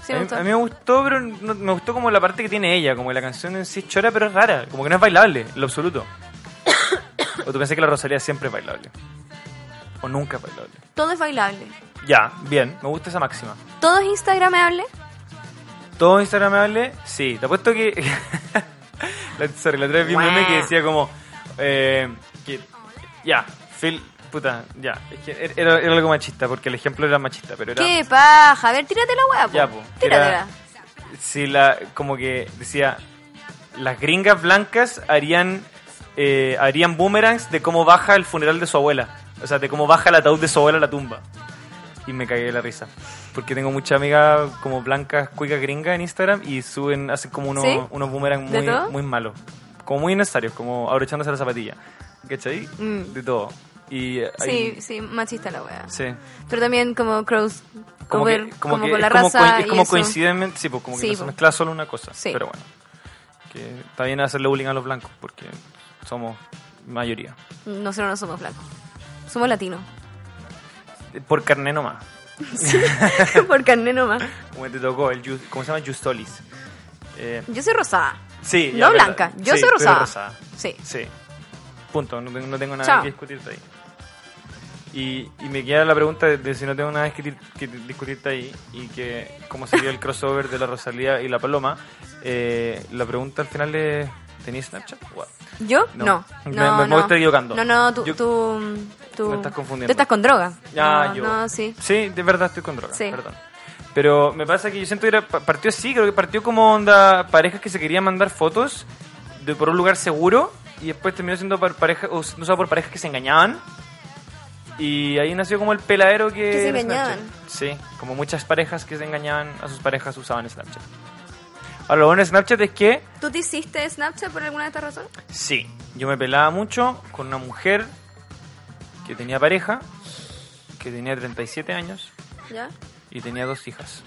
Sí, a, me mí, gustó. a mí me gustó, pero no- me gustó como la parte que tiene ella, como la canción en sí chora, pero es rara, como que no es bailable, en lo absoluto. ¿O tú pensás que la Rosalía siempre es bailable? ¿O nunca es bailable? Todo es bailable. Ya, bien, me gusta esa máxima. Todo es instagramable. ¿Todo instagramable? Sí, te apuesto que... la, sorry, la otra vez vi un meme que decía como... eh, que, ya, Phil... puta, ya. Es que er- era, era algo machista, porque el ejemplo era machista, pero era. ¿Qué paja? A ver, tírate la weá, po. Ya, po. Tíratela. Si la. Como que decía. Las gringas blancas harían. eh, harían boomerangs de cómo baja el funeral de su abuela. O sea, de cómo baja el ataúd de su abuela a la tumba. Y me cagué de la risa. Porque tengo muchas amigas como blancas, cuicas gringas en Instagram y suben, hacen como unos, ¿Sí? unos boomerangs ¿De muy, muy malos. Como muy innecesarios, como abrochándose la zapatilla. ¿Cachai? Mm. De todo. Y Sí, sí, machista la weá. sí. Pero también como cross, Como, over, que, como, que con la es como, raza es y como eso. coincidentemente, sí, pues como que Sí, no se mezcla solo una cosa. Sí. Pero bueno, que está bien hacerle bullying a los blancos porque somos mayoría. Nosotros no somos blancos. Somos latinos. Por carné nomás. Por carne nomás. Como te tocó, el ¿cómo se llama? Justolis. Eh, Yo soy rosada. sí, No blanca, yo Sí, soy rosada. rosada. Sí. Sí. Punto, no tengo, no tengo nada Chao. que discutirte ahí. Y, y me queda la pregunta de, de si no tengo nada que, que discutirte ahí y que cómo sería el crossover de la Rosalía y la Paloma. Eh, la pregunta al final es, ¿tenías Snapchat? Wow. ¿Yo? No. No. Me- No, me- me no. estoy equivocando. No, no, tú, Yo- tú, tú... Me estás confundiendo. Tú estás con droga. Ya, no, yo. no, sí. Sí, de verdad estoy con droga, Sí. perdón. Pero me pasa que yo siento que era, pa- partió así, creo que partió como onda parejas que se querían mandar fotos de, por un lugar seguro y después terminó siendo par- pareja, o no por parejas que se engañaban. Y ahí nació como el peladero que... Que se engañaban. Sí, como muchas parejas que se engañaban a sus parejas usaban Snapchat. Ahora, lo bueno de Snapchat es que ¿Tú te hiciste Snapchat por alguna de estas razones? Sí, yo me pelaba mucho con una mujer que tenía pareja, que tenía 37 años ¿Ya? y tenía dos hijas.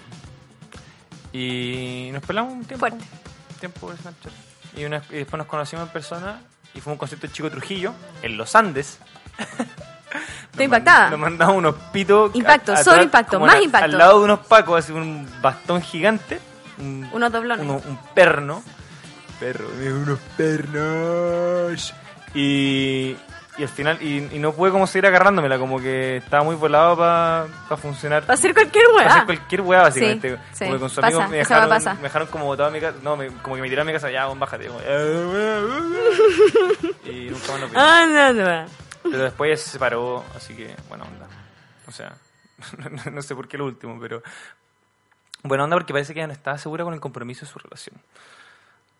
Y nos pelamos un tiempo. Fuerte. Un tiempo de Snapchat. Y, una- y después nos conocimos en persona y fue un concierto de Chico Trujillo en los Andes. Estoy impactada. Nos mandamos unos pitos. Impacto, solo atrás, impacto, como más impacto. Al lado de unos pacos, así un bastón gigante. Un, Unos doblones. uno- un perno. Perro, unos pernos. Y, y al final, y, y no pude como seguir agarrándomela, como que estaba muy volado para funcionar. Va a ser cualquier Para hacer weá. cualquier weá, básicamente. Sí, sí, como que con su pasa, amigo me weá dejaron, me dejaron como botado en mi casa. No, me- como que me tiraron a mi casa, ya, vos bájate. Como, y nunca más lo vi. Ah, no, no. Pero después ella se separó, así que buena onda. O sea, no, no sé por qué lo último, pero buena onda porque parece que ella no estaba segura con el compromiso de su relación.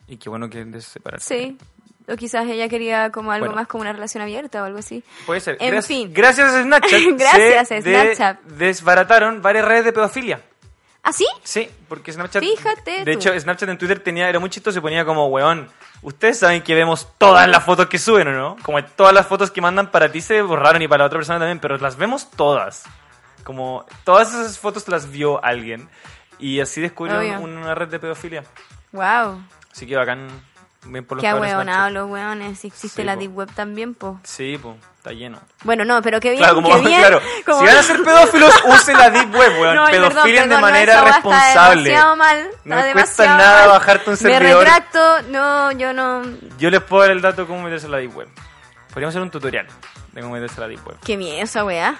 Y qué bueno que de separarse. Sí. O quizás ella quería como algo Bueno. más como una relación abierta o algo así. Puede ser. En Gracias- fin. Gracias a Snapchat. Gracias se a Snapchat. de- desbarataron varias redes de pedofilia. ¿Ah, sí? Sí, porque Snapchat. Fíjate De tú. hecho, Snapchat en Twitter tenía, era muy chistoso y ponía como, weón, ustedes saben que vemos todas las fotos que suben, ¿o no? Como todas las fotos que mandan para ti se borraron y para la otra persona también, pero las vemos todas. Como todas esas fotos las vio alguien. Y así descubrieron Obvio. una red de pedofilia. Wow. Así que bacán, bien por los Qué hueonado los hueones. Si existe Sí, la po. Deep Web también, po. Sí, pues, está lleno. Bueno, no, pero qué bien, Claro, como, qué bien. claro, como- si van a ser pedófilos, usen la Deep Web, weón. No, Pedofilen de no, manera Está responsable. demasiado mal. No está me cuesta nada mal. bajarte un Me servidor. retracto. No, yo no. Yo les puedo dar el dato de cómo meterse a la Deep Web. Podríamos hacer un tutorial de cómo meterse a la Deep Web. Qué miedo esa weá.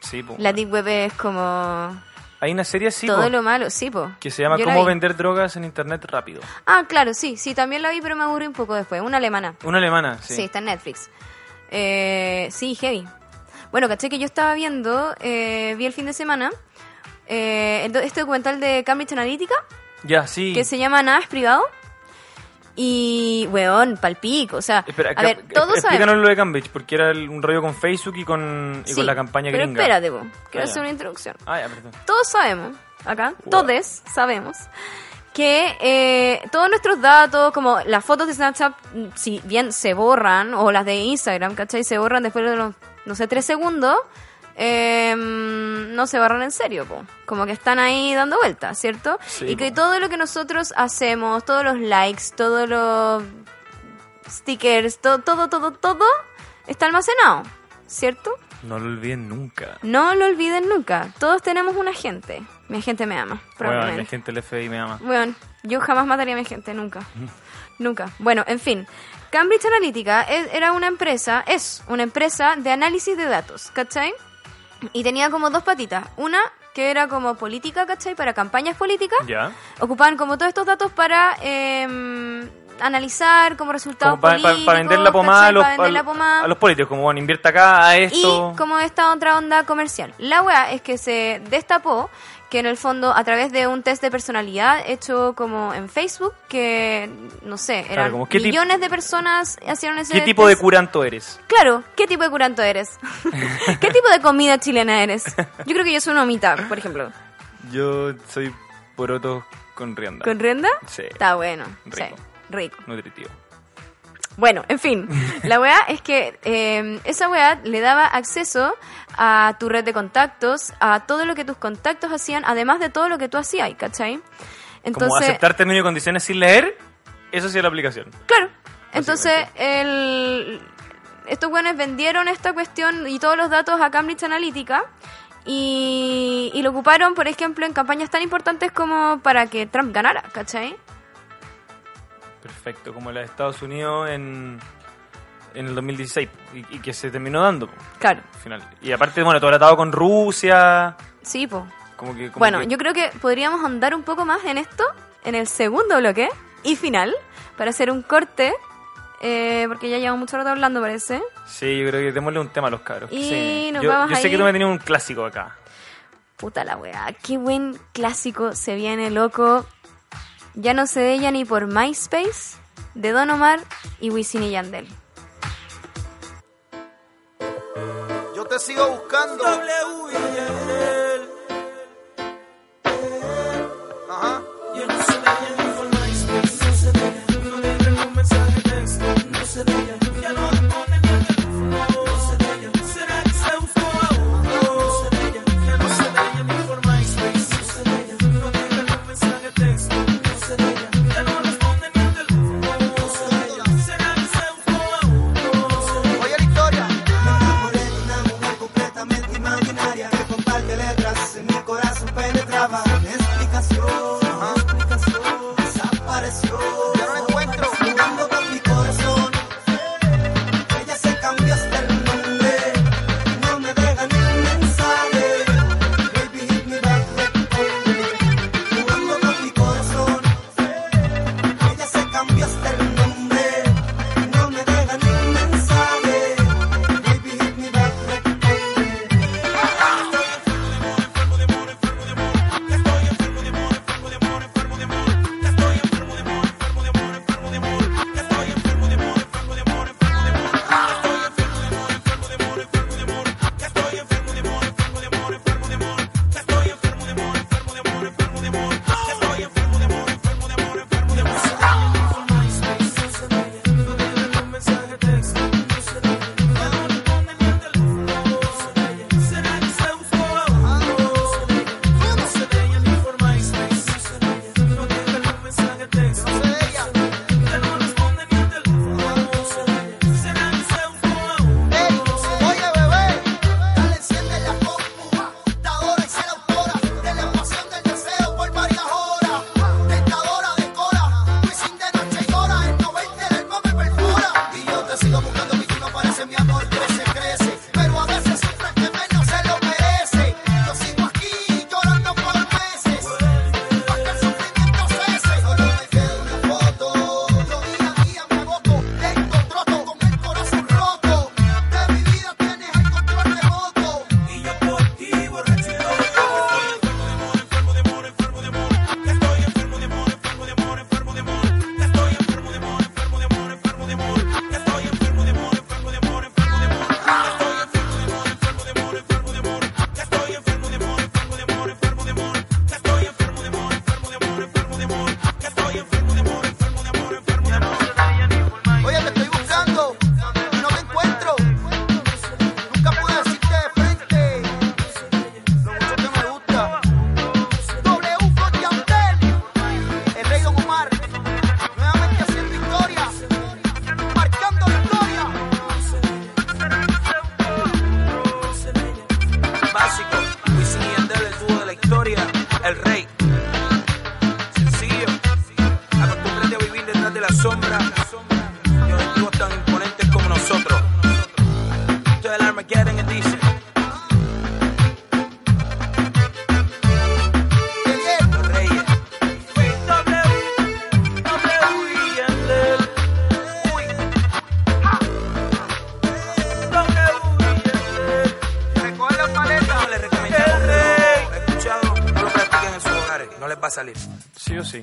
Sí, po. La Deep Web es como. Hay una serie así todo po, lo malo. Sí, po. que se llama Yo Cómo vender drogas en internet rápido. Ah, claro, sí, sí, también la vi, pero me aburrí un poco después. Una alemana. Una alemana, Sí, sí. está en Netflix. Eh, sí, heavy. Bueno, caché que yo estaba viendo, eh, vi el fin de semana, eh, este documental de Cambridge Analytica, Ya, sí. que se llama Nada es privado. Y, weón, palpico, o sea, Espera, a ca- ver, todos explícanos sabemos. lo de Cambridge, porque era el- un rollo con Facebook y con, y Sí, con la campaña pero gringa. espérate, po, quiero Ah, ya. hacer una introducción. Ah, ya, perdón. Todos sabemos, acá, Wow. todes sabemos, que eh, todos nuestros datos, como las fotos de Snapchat, si bien se borran, o las de Instagram, ¿cachai? Se borran después de los, no sé, tres segundos, eh, no se borran en serio, po. como que están ahí dando vueltas, ¿cierto? Sí, y que po. todo lo que nosotros hacemos, todos los likes, todos los stickers, todo, todo, todo, todo, está almacenado, ¿cierto? No lo olviden nunca. No lo olviden nunca. Todos tenemos un agente. Mi agente me ama, Bueno, la probablemente. gente del FBI me ama. Bueno, yo jamás mataría a mi agente, nunca. nunca. Bueno, en fin. Cambridge Analytica era una empresa, es una empresa de análisis de datos, ¿cachai? Y tenía como dos patitas. Una que era como política, ¿cachai? Para campañas políticas. Ya. Ocupaban como todos estos datos para em, analizar como resultados Como para políticos. vender la pomada, a los, vender la pomada. a los políticos, como bueno, invierte acá a esto. Y como esta otra onda comercial. La weá es que se destapó que en el fondo, a través de un test de personalidad hecho como en Facebook, que no sé, eran como, ¿qué tip- millones de personas hicieron ese ¿Qué tipo de curanto eres? Claro, ¿qué tipo de curanto eres? ¿Qué tipo de comida chilena eres? Yo creo que yo soy una mitad, por ejemplo. Yo soy poroto con rienda. ¿Con rienda? Sí. Está bueno. Rico. Sí, rico. Nutritivo. Bueno, en fin, la weá es que eh, esa weá le daba acceso a tu red de contactos, a todo lo que tus contactos hacían, además de todo lo que tú hacías, ¿cachai? como Entonces, aceptar términos y condiciones sin leer, eso sí es la aplicación. claro, entonces el, estos weones vendieron esta cuestión y todos los datos a Cambridge Analytica y, y lo ocuparon, por ejemplo, en campañas tan importantes como para que Trump ganara, ¿cachai? Perfecto, como la de Estados Unidos en, en el 2016 y, y que se terminó dando Claro, al final. Y aparte, bueno, todo tratado con Rusia, sí, po. como que... como Bueno, que- yo creo que podríamos andar un poco más en esto, en el segundo bloque y final, para hacer un corte, eh, porque ya llevamos mucho rato hablando, parece. Sí, yo creo que démosle un tema a los cabros. Y Sí. nos yo vamos yo sé ahí. que tú me tenías un clásico acá. Puta la weá, qué buen clásico se viene, loco. Ya no sé de ella ni por MySpace, de Don Omar y Wisin y Yandel. Yo te sigo buscando.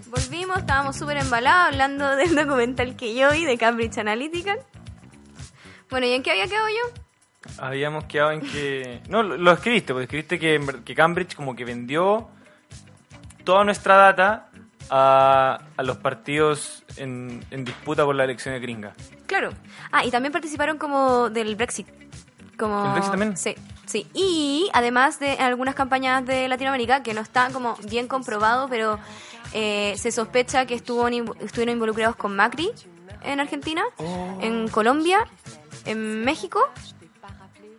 Sí. Volvimos, estábamos súper embalados hablando del documental que yo vi de Cambridge Analytica. Bueno, ¿y en qué había quedado yo? Habíamos quedado en que... No, lo, lo escribiste, porque escribiste que, Cambridge como que vendió toda nuestra data a, a los partidos en, en disputa por la elección de gringa. Claro. Ah, y también participaron como del Brexit. Como... ¿El Brexit también? Sí, sí. Y además de algunas campañas de Latinoamérica que no está como bien comprobado, pero eh, se sospecha que estuvo, estuvieron involucrados con Macri en Argentina, Oh. en Colombia, en México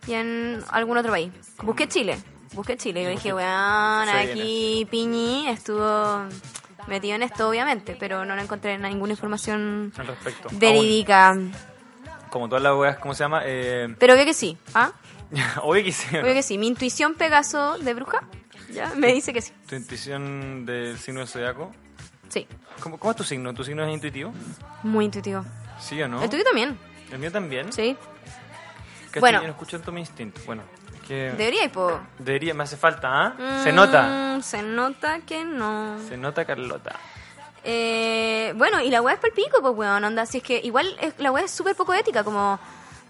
y en algún otro país. Busqué Chile. Busqué Chile. Yo dije, weón, aquí Piñi estuvo metido en esto, obviamente, pero no encontré ninguna información Al respecto. verídica. Aún, como todas las weas, ¿cómo se llama? Eh, Pero obvio que sí, ¿ah? obvio que sí. Obvio que sí. Mi intuición Pegaso de bruja ya me dice que sí. Tu intuición del signo del zodiaco. Sí, ¿Cómo, ¿Cómo es tu signo? ¿Tu signo es intuitivo? muy intuitivo. ¿Sí o no? El tuyo también, El mío también. sí. Casi Bueno. Yo no escucho tanto mi instinto. Bueno, es que Debería ir, po. debería, me hace falta, ¿ah? Se Mm, nota. Se nota que no. Se nota, Carlota. Eh, bueno, y la weá es para el pico, pues weón, onda. Si es que igual es- la weá es súper poco ética, como.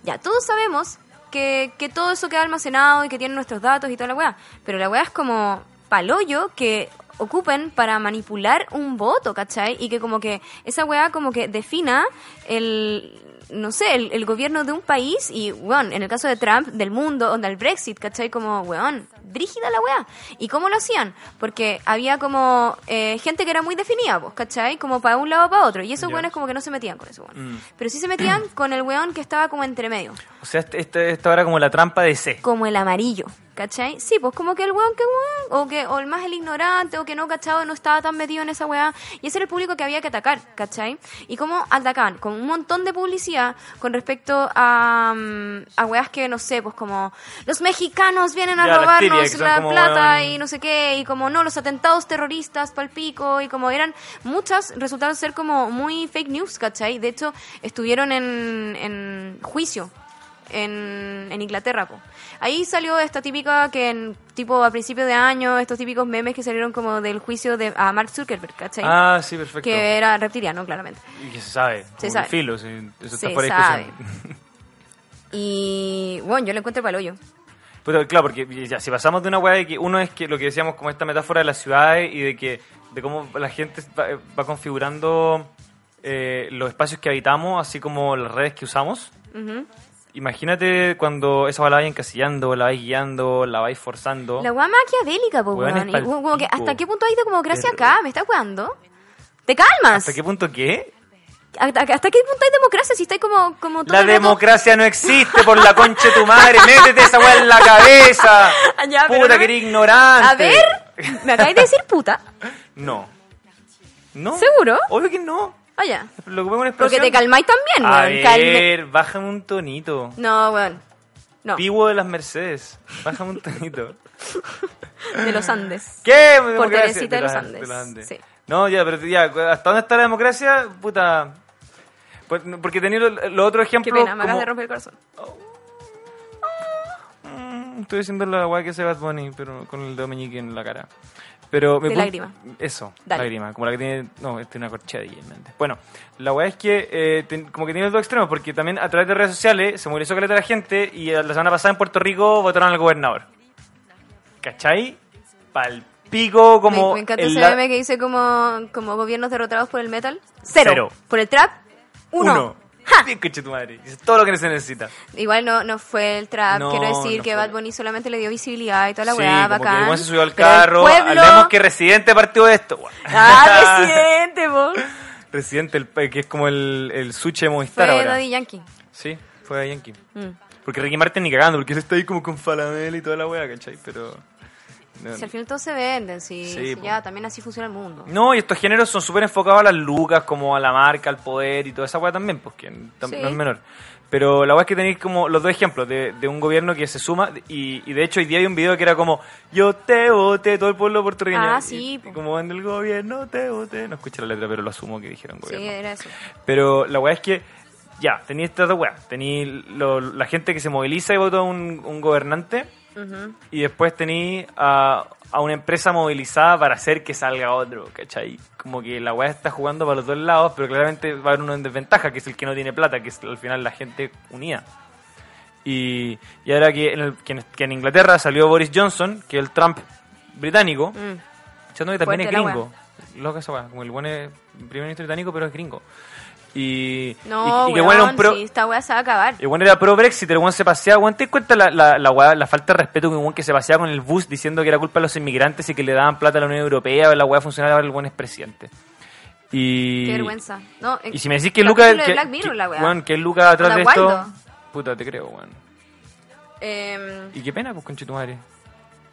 Ya, todos sabemos que, que todo eso queda almacenado y que tienen nuestros datos y toda la weá. Pero la weá es como palollo que ocupen para manipular un voto, ¿cachai? Y que como que esa weá como que defina el no sé, el, el gobierno de un país y, weón, en el caso de Trump, del mundo, onda el Brexit, ¿cachai? Como, weón, brígida la weá. ¿Y cómo lo hacían? Porque había como eh, gente que era muy definida, pues, ¿cachai? Como para un lado o para otro. Y esos weones como que no se metían con eso, weón. Mm. Pero sí se metían con el weón que estaba como entre medio, O sea, este, este, esta era como la trampa de C. como el amarillo, ¿cachai? Sí, pues como que el weón que weón, o que o el más el ignorante, o que no cachado, no estaba tan metido en esa weá. Y ese era el público que había que atacar, ¿cachai? Y cómo atacaban, con un montón de publicidad con respecto a, mm, a weas que, no sé, pues como los mexicanos vienen a Ya, robarnos la como, plata weón. y no sé qué, y como no, los atentados terroristas palpico, y como eran muchas, resultaron ser como muy fake news, ¿cachai? De hecho, estuvieron en, en juicio en, en Inglaterra. po. Ahí salió esta típica que en tipo a principios de año, estos típicos memes que salieron como del juicio de a Mark Zuckerberg, ¿cachai? Ah, sí, perfecto. que era reptiliano, claramente. Y que se sabe. Se sabe. Filo, sí, eso está Se fuera de sabe. Y bueno, yo lo encuentro para el hoyo. Pero claro, porque ya, si pasamos de una weá de que uno es que lo que decíamos como esta metáfora de las ciudades y de que de cómo la gente va, va configurando eh, los espacios que habitamos, así como las redes que usamos. Ujú. Imagínate cuando esa la vais encasillando, la vais guiando, la vais forzando. La weá maquiavélica, po, Weón, como que. ¿Hasta qué punto ha ido como gracia Pero- acá? ¿Me está jugando? ¿Te calmas? ¿Hasta qué punto qué? ¿Hasta, hasta qué punto hay democracia? Si estáis como, como todo La el rato- democracia no existe por la concha de tu madre. Métete esa weá en la cabeza. Ya, Puta no que eres ignorante. A ver, me acabáis de decir puta. No. ¿No? ¿Seguro? Obvio que no. Ah, ya. Lo que pongo en Porque expresión. te calmáis también, A weón. Calme- ver, bájame un tonito. No, weón. No, Pivo de las Mercedes. Bájame un tonito. de los Andes. ¿Qué? Democracia. Teresita de los Andes. los Andes. Sí. No, ya, pero ya, ¿hasta dónde está la democracia? Puta. Pues, Porque tenía los lo otros Qué ejemplos. pena, me acabas como- de romper el corazón. Mm, Estoy haciendo la guay que hace Bad Bunny, pero con el dedo meñique en la cara. Pero me De lágrima. Eso, Dale. lágrima. Como la que tiene. No, este es una corchea de Méndez. Bueno, la weá es que eh, ten- como que tiene los dos extremos, porque también a través de redes sociales se movilizó caleta la gente y la semana pasada en Puerto Rico votaron al gobernador. ¿Cachai? Palpico como. me, me encanta el ese meme que dice como, como gobiernos derrotados por el metal. Cero. Cero. Por el trap, uno. Uno. Bien, coche tu madre. Es todo lo que se necesita. Igual no, no fue el trap, No, quiero decir no que. Bad Bunny solamente le dio visibilidad y toda la sí, weá, como que bacán. weón se subió al Pero carro. pueblo- Hablemos que Residente partió de esto. Ah, residente, po. Residente, el, que es como el, el suche de Movistar Fue ahora. Daddy Yankee. Sí, fue de Yankee. Mm. Porque Ricky Martin ni cagando, porque él está ahí como con Falabella y toda la wea, ¿cachai? Pero... Si al final todos se venden, si, Sí, si ya también así funciona el mundo. No, y estos géneros son súper enfocados a las lucas, como a la marca, al poder y toda esa wea también, pues que Sí. no es menor. Pero la wea es que tenéis como los dos ejemplos de, de un gobierno que se suma y, y de hecho hoy día hay un video que era como yo te voté, todo el pueblo puertorriqueño. Ah, Y- sí, y po. como en el gobierno te voté. No escuché la letra, pero lo asumo que dijeron Sí, gobierno. era eso. Pero la weá es que, ya, tenía estas dos weas. Lo- la gente que se moviliza y vota a un, un gobernante y después tení a, a una empresa movilizada para hacer que salga otro, ¿cachai? Como que la weá está jugando para los dos lados, pero claramente va a haber uno en desventaja, que es el que no tiene plata, que es al final la gente unida. Y, y ahora que en, el- que en- que en Inglaterra salió Boris Johnson, que es el Trump británico, Mm. echando que también es gringo. Loca esa weá, como el buen es primer ministro británico, pero es gringo. Y, No, y, y que weón, bueno, un pro, sí, esta weá se va a acabar. el bueno era pro Brexit, el weón se paseaba, weón, ¿te cuenta la, la, la, weá- la falta de respeto que un weón que se paseaba con el bus diciendo que era culpa de los inmigrantes y que le daban plata a la Unión Europea, la weá funcionaba, el buen es presidente. Y, Qué vergüenza. No, Y si me decís que Luca, de que, Mirror, la weón, que es Luca atrás de esto, puta, te creo, weón. Em, Y qué pena, pues, conche tu madre.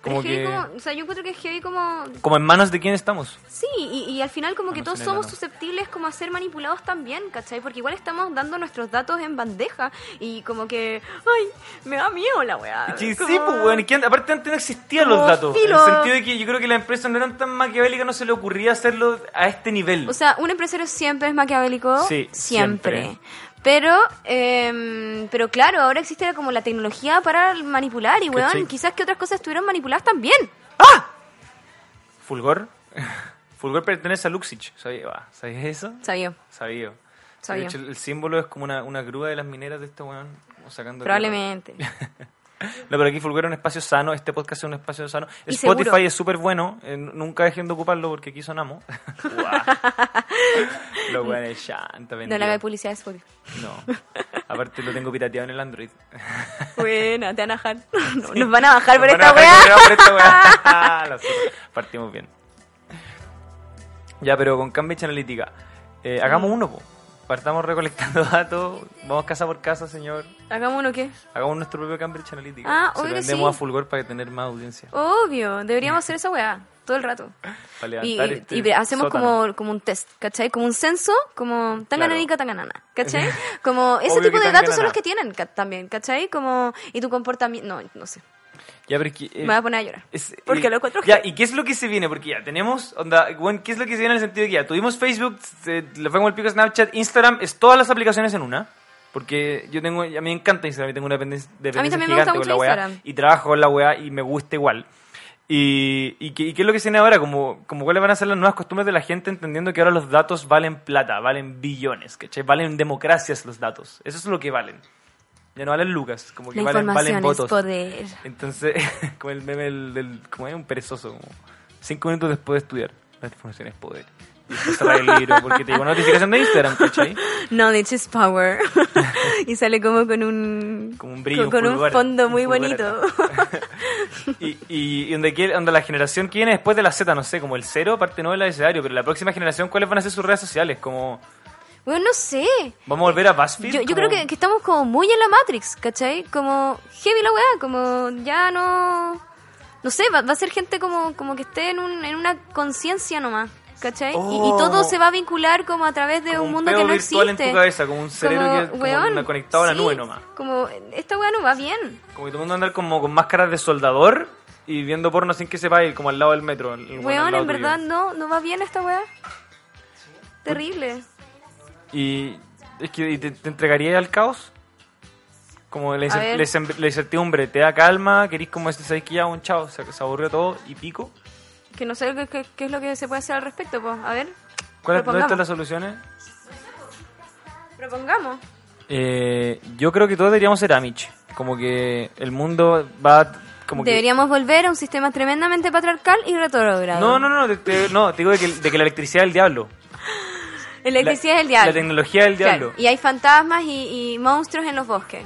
Como es que, como- o sea, yo encuentro que es heavy como... como en manos de quién estamos. Sí, y, y al final como que todos somos susceptibles como a ser manipulados también, ¿cachai? Porque igual estamos dando nuestros datos en bandeja y como que, ay, me da miedo la weá. Sí, Como- sí, pues, weón. y que aparte antes no existían los datos. filo. En el sentido de que yo creo que las empresas no eran tan maquiavélicas, no se le ocurría hacerlo a este nivel. O sea, un empresario siempre es maquiavélico. Sí, siempre. siempre. Pero, em, pero claro, ahora existe como la tecnología para manipular y, weón, ¿Cachai? quizás que otras cosas estuvieron manipuladas también. Fulgor. Fulgor pertenece a Luxich. ¿Sabías ¿Sabías eso? Sabía, Sabía. Sabía. De hecho, el, símbolo es como una, una grúa de las mineras de este weón. sacando probablemente. No, pero aquí Fulgor es un espacio sano. Este podcast es un espacio sano. Y Spotify seguro. es súper bueno. eh, nunca dejen de ocuparlo porque aquí sonamos. Lo bueno es chanta, No le vendido. haga publicidad a Spotify. No. Aparte lo tengo pirateado en el Android. Buena, te van a bajar. No, Nos van a bajar por esta bajar por esta weá. Partimos bien. Ya, pero con Cambridge Analytica. Eh, hagamos uno, po. Partamos recolectando datos. Vamos casa por casa, señor. Hagamos uno qué. Hagamos nuestro propio Cambridge Analytica. Ah, Se lo obvio que vendemos sí. a Fulgor para tener más audiencia. Obvio, deberíamos hacer esa weá todo el rato. Para Y, levantar este y hacemos sótano. como, como un test, ¿cachai? Como un censo, como tangananica, tanganana, ¿cachai? Como ese Obvio tipo que de datos son tanganana. los que tienen ca- también, ¿cachai? Como, y tu comportamiento, no, no sé, Ya, pero es que, eh, me voy a poner a llorar. es- porque eh, lo encuentro Ya. ¿y qué es lo que se viene? Porque ya tenemos, onda, bueno, ¿qué es lo que se viene en el sentido de que ya tuvimos Facebook, se- le fue el pico Snapchat, Instagram, es todas las aplicaciones en una. Porque yo tengo, a mí me encanta Instagram, yo tengo una dependencia, dependencia gigante con la weá, y trabajo con la weá y me gusta igual. Y, y, ¿qué, y qué es lo que se viene ahora? Como, como cuáles van a ser las nuevas costumbres de la gente entendiendo que ahora los datos valen plata, valen billones, ¿cachai? Valen democracias los datos. Eso es lo que valen. Ya no valen lucas, como que La valen, valen votos. poder. Entonces, como el meme del, del- como es un perezoso, como cinco minutos después de estudiar, la información es poder. Y después cerrar el libro porque te llegó una notificación de Instagram, ¿cachai? Knowledge is power. y sale como con un, Como un brillo, con, con un fondo muy bonito. Y, y, y donde, quiere, donde la generación que viene después de la Z, no sé, como el cero, parte no del abecedario, pero la próxima generación, ¿cuáles van a ser sus redes sociales? Como, bueno, no sé. ¿vamos a volver a BuzzFeed? Yo, yo Como- creo que, que estamos como muy en la Matrix, ¿cachai? Como heavy la weá, como ya no... No sé, va, va a ser gente como, como que esté en, un, en una conciencia nomás, ¿cachai? Y- Y, Oh. todo se va a vincular como a través de como un mundo que no virtual existe. en tu cabeza, como un cerebro Como, que como weón, una- conectado a la nube nomás. Como, esta weá no va bien. Como que todo el mundo andar como con máscaras de soldador y viendo porno sin que sepa ir como al lado del metro. el- weón en verdad no, no va bien esta weá. Terrible. Y es que te, te entregaría al caos. Como la, incertidumbre, te da calma, querís como sabéis que ya un chao, se, se aburrió todo y pico. Que no sé qué, qué- es lo que se puede hacer al respecto, pues. A ver, ¿Cuáles ¿Dónde Propongamos. están las soluciones? propongamos. Eh, yo creo que todos deberíamos ser Amish. Como que el mundo va. Como que- Deberíamos volver a un sistema tremendamente patriarcal y retrógrado. No, no, no, te, te- no, te digo de que, de que la electricidad es el diablo. Electricidad La- es el diablo. La tecnología es el Claro, diablo. Y hay fantasmas y, y monstruos en los bosques.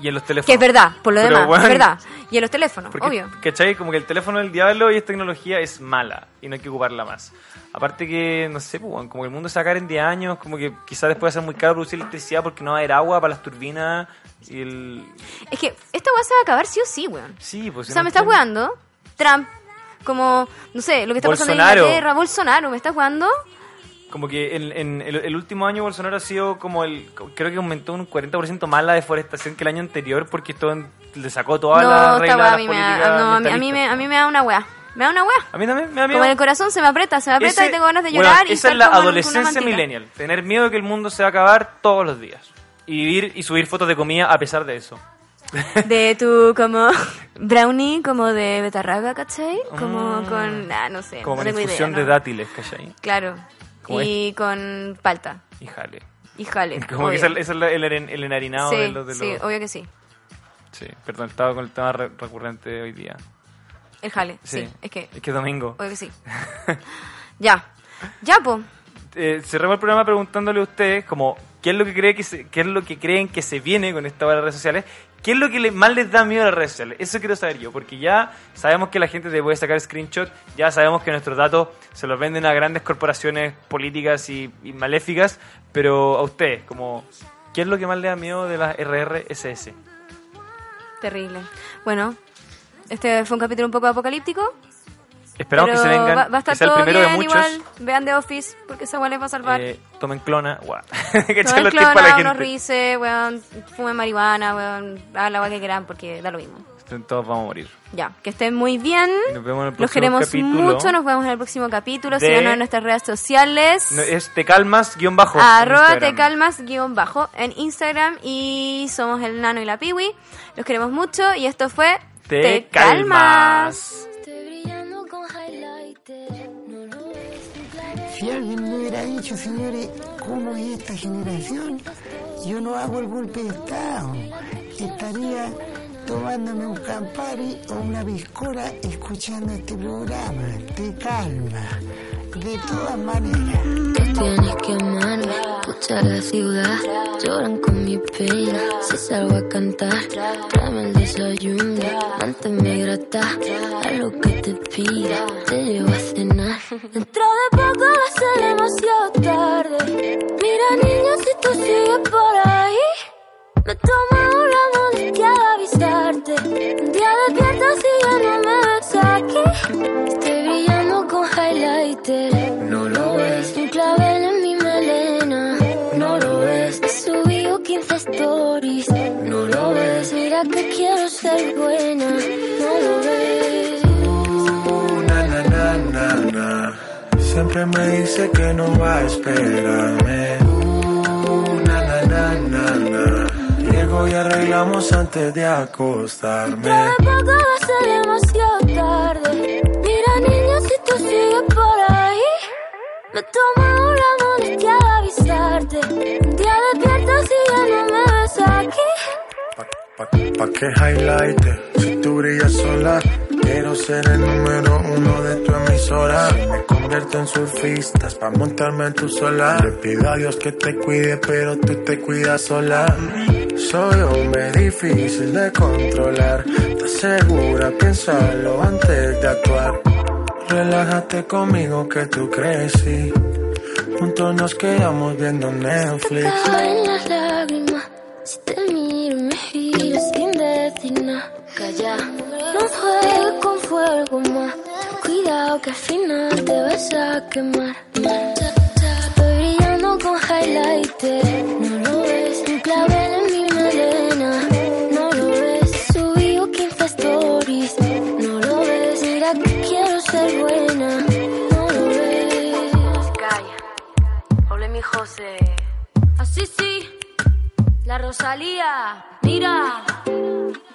Y en los teléfonos. Que es verdad, por lo Pero, demás, es verdad. Y en los teléfonos, Porque, obvio. ¿cachai? Como que el teléfono del diablo y esta tecnología es mala y no hay que ocuparla más. Aparte que, no sé, pues, como que el mundo se va a caer en 10 años, como que quizás después va a ser muy caro producir electricidad porque no va a haber agua para las turbinas y el... Es que esta weá se va a acabar sí o sí, weón. Sí, pues... O sea, me está jugando Trump, como, no sé, lo que está pasando en. Inglaterra, Bolsonaro, me está jugando. Como que en, en el, el último año Bolsonaro ha sido como el... Creo que aumentó un 40% más la deforestación que el año anterior porque esto le sacó toda no, la regla de las da, no, a mí, a mí me, a mí me da una weá. Me da una weá. A mí también me da miedo. Como en el corazón se me aprieta, se me aprieta Ese- y tengo ganas de bueno, llorar y esa es la con adolescencia millennial. Tener miedo de que el mundo se va a acabar todos los días. Y vivir y subir fotos de comida a pesar de eso. de tu como brownie como de betarraga, ¿cachai? Como Mm. con, ah, no sé, Como no idea, infusión ¿no? de dátiles, ¿cachai? Claro. Y con palta. Y jale. Y jale. Como que es el, es el, el el enharinado sí, de los... De sí, los- obvio que sí. Sí, perdón, estaba con el tema re- recurrente de hoy día. El jale, sí. Sí, Es que, Es que domingo. obvio que sí. ya. Ya, po. Eh, cerramos el programa preguntándole a ustedes como qué es lo que cree que se- qué es lo que creen que se viene con esta hora de redes sociales, qué es lo que más les da miedo a las redes. Eso quiero saber yo, porque ya sabemos que la gente te puede sacar screenshot, ya sabemos que nuestros datos se los venden a grandes corporaciones políticas y, y maléficas, pero a ustedes, como ¿qué es lo que más les da miedo de las RRSS? Terrible. Bueno, este fue un capítulo un poco apocalíptico. Esperamos que se vengan, va, va a estar que sea el todo primero bien de muchos. igual. Vean The Office, porque esa weá les va a salvar. Eh, tomen clona, guau. Tomen Echarle tips clona, la unos gente. weón, fumen marihuana, weón, hagan la weá que quieran, porque da lo mismo. Todos vamos a morir. Ya, que estén muy bien. Nos vemos en el Los próximo queremos capítulo. mucho, nos vemos en el próximo capítulo. de- Síganos en nuestras redes sociales. No, es te calmas guion bajo. Arroba te calmas guion bajo en Instagram y somos el Nano y la Piwi. Los queremos mucho y esto fue Te calmas. Si alguien me hubiera dicho, señores, cómo es esta generación, yo no hago el golpe de Estado. Estaría tomándome un Campari o una piscola escuchando este programa. Te calma. De todas maneras. Tú tienes que amarme, escucha la ciudad, lloran con mi pena, si salgo a cantar, tráeme el desayuno, manténme grata, a lo que te pida, te llevo a cenar. Dentro de poco va a ser demasiado tarde, mira niño si tú sigues por ahí, me tomo la molestia de avisarte, un día despierto si ya no me ves aquí, estoy brillando con highlighter. No lo ves. Un clavel en mi melena. No lo ves. He subido 15 stories. No lo ves. Mira que quiero ser buena. No lo ves. na. Siempre me dice que no va a esperarme. Llego y arreglamos antes de acostarme. Dentro de poco va a ser demasiado tarde. Mira, niño, si tú sigues por ahí, me tomo la molestia de avisarte. Un día despierto si ya no me ves aquí. Pa, pa que highlighter, si tú brillas sola, quiero ser el número uno de tu emisora. Me convierto en surfistas pa montarme en tu sola. Le pido a Dios que te cuide, pero tú te cuidas sola. Soy hombre difícil de controlar. ¿Estás segura? Piénsalo antes de actuar. Relájate conmigo que tú crecí. Juntos nos quedamos viendo Netflix. Caen las lágrimas. Si te miro, me giro sin decir nada. Calla, no juegues con fuego más. Cuidado que al final te vas a quemar. Estoy brillando con highlighter. La Rosalía, mira,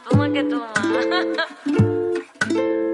toma que toma.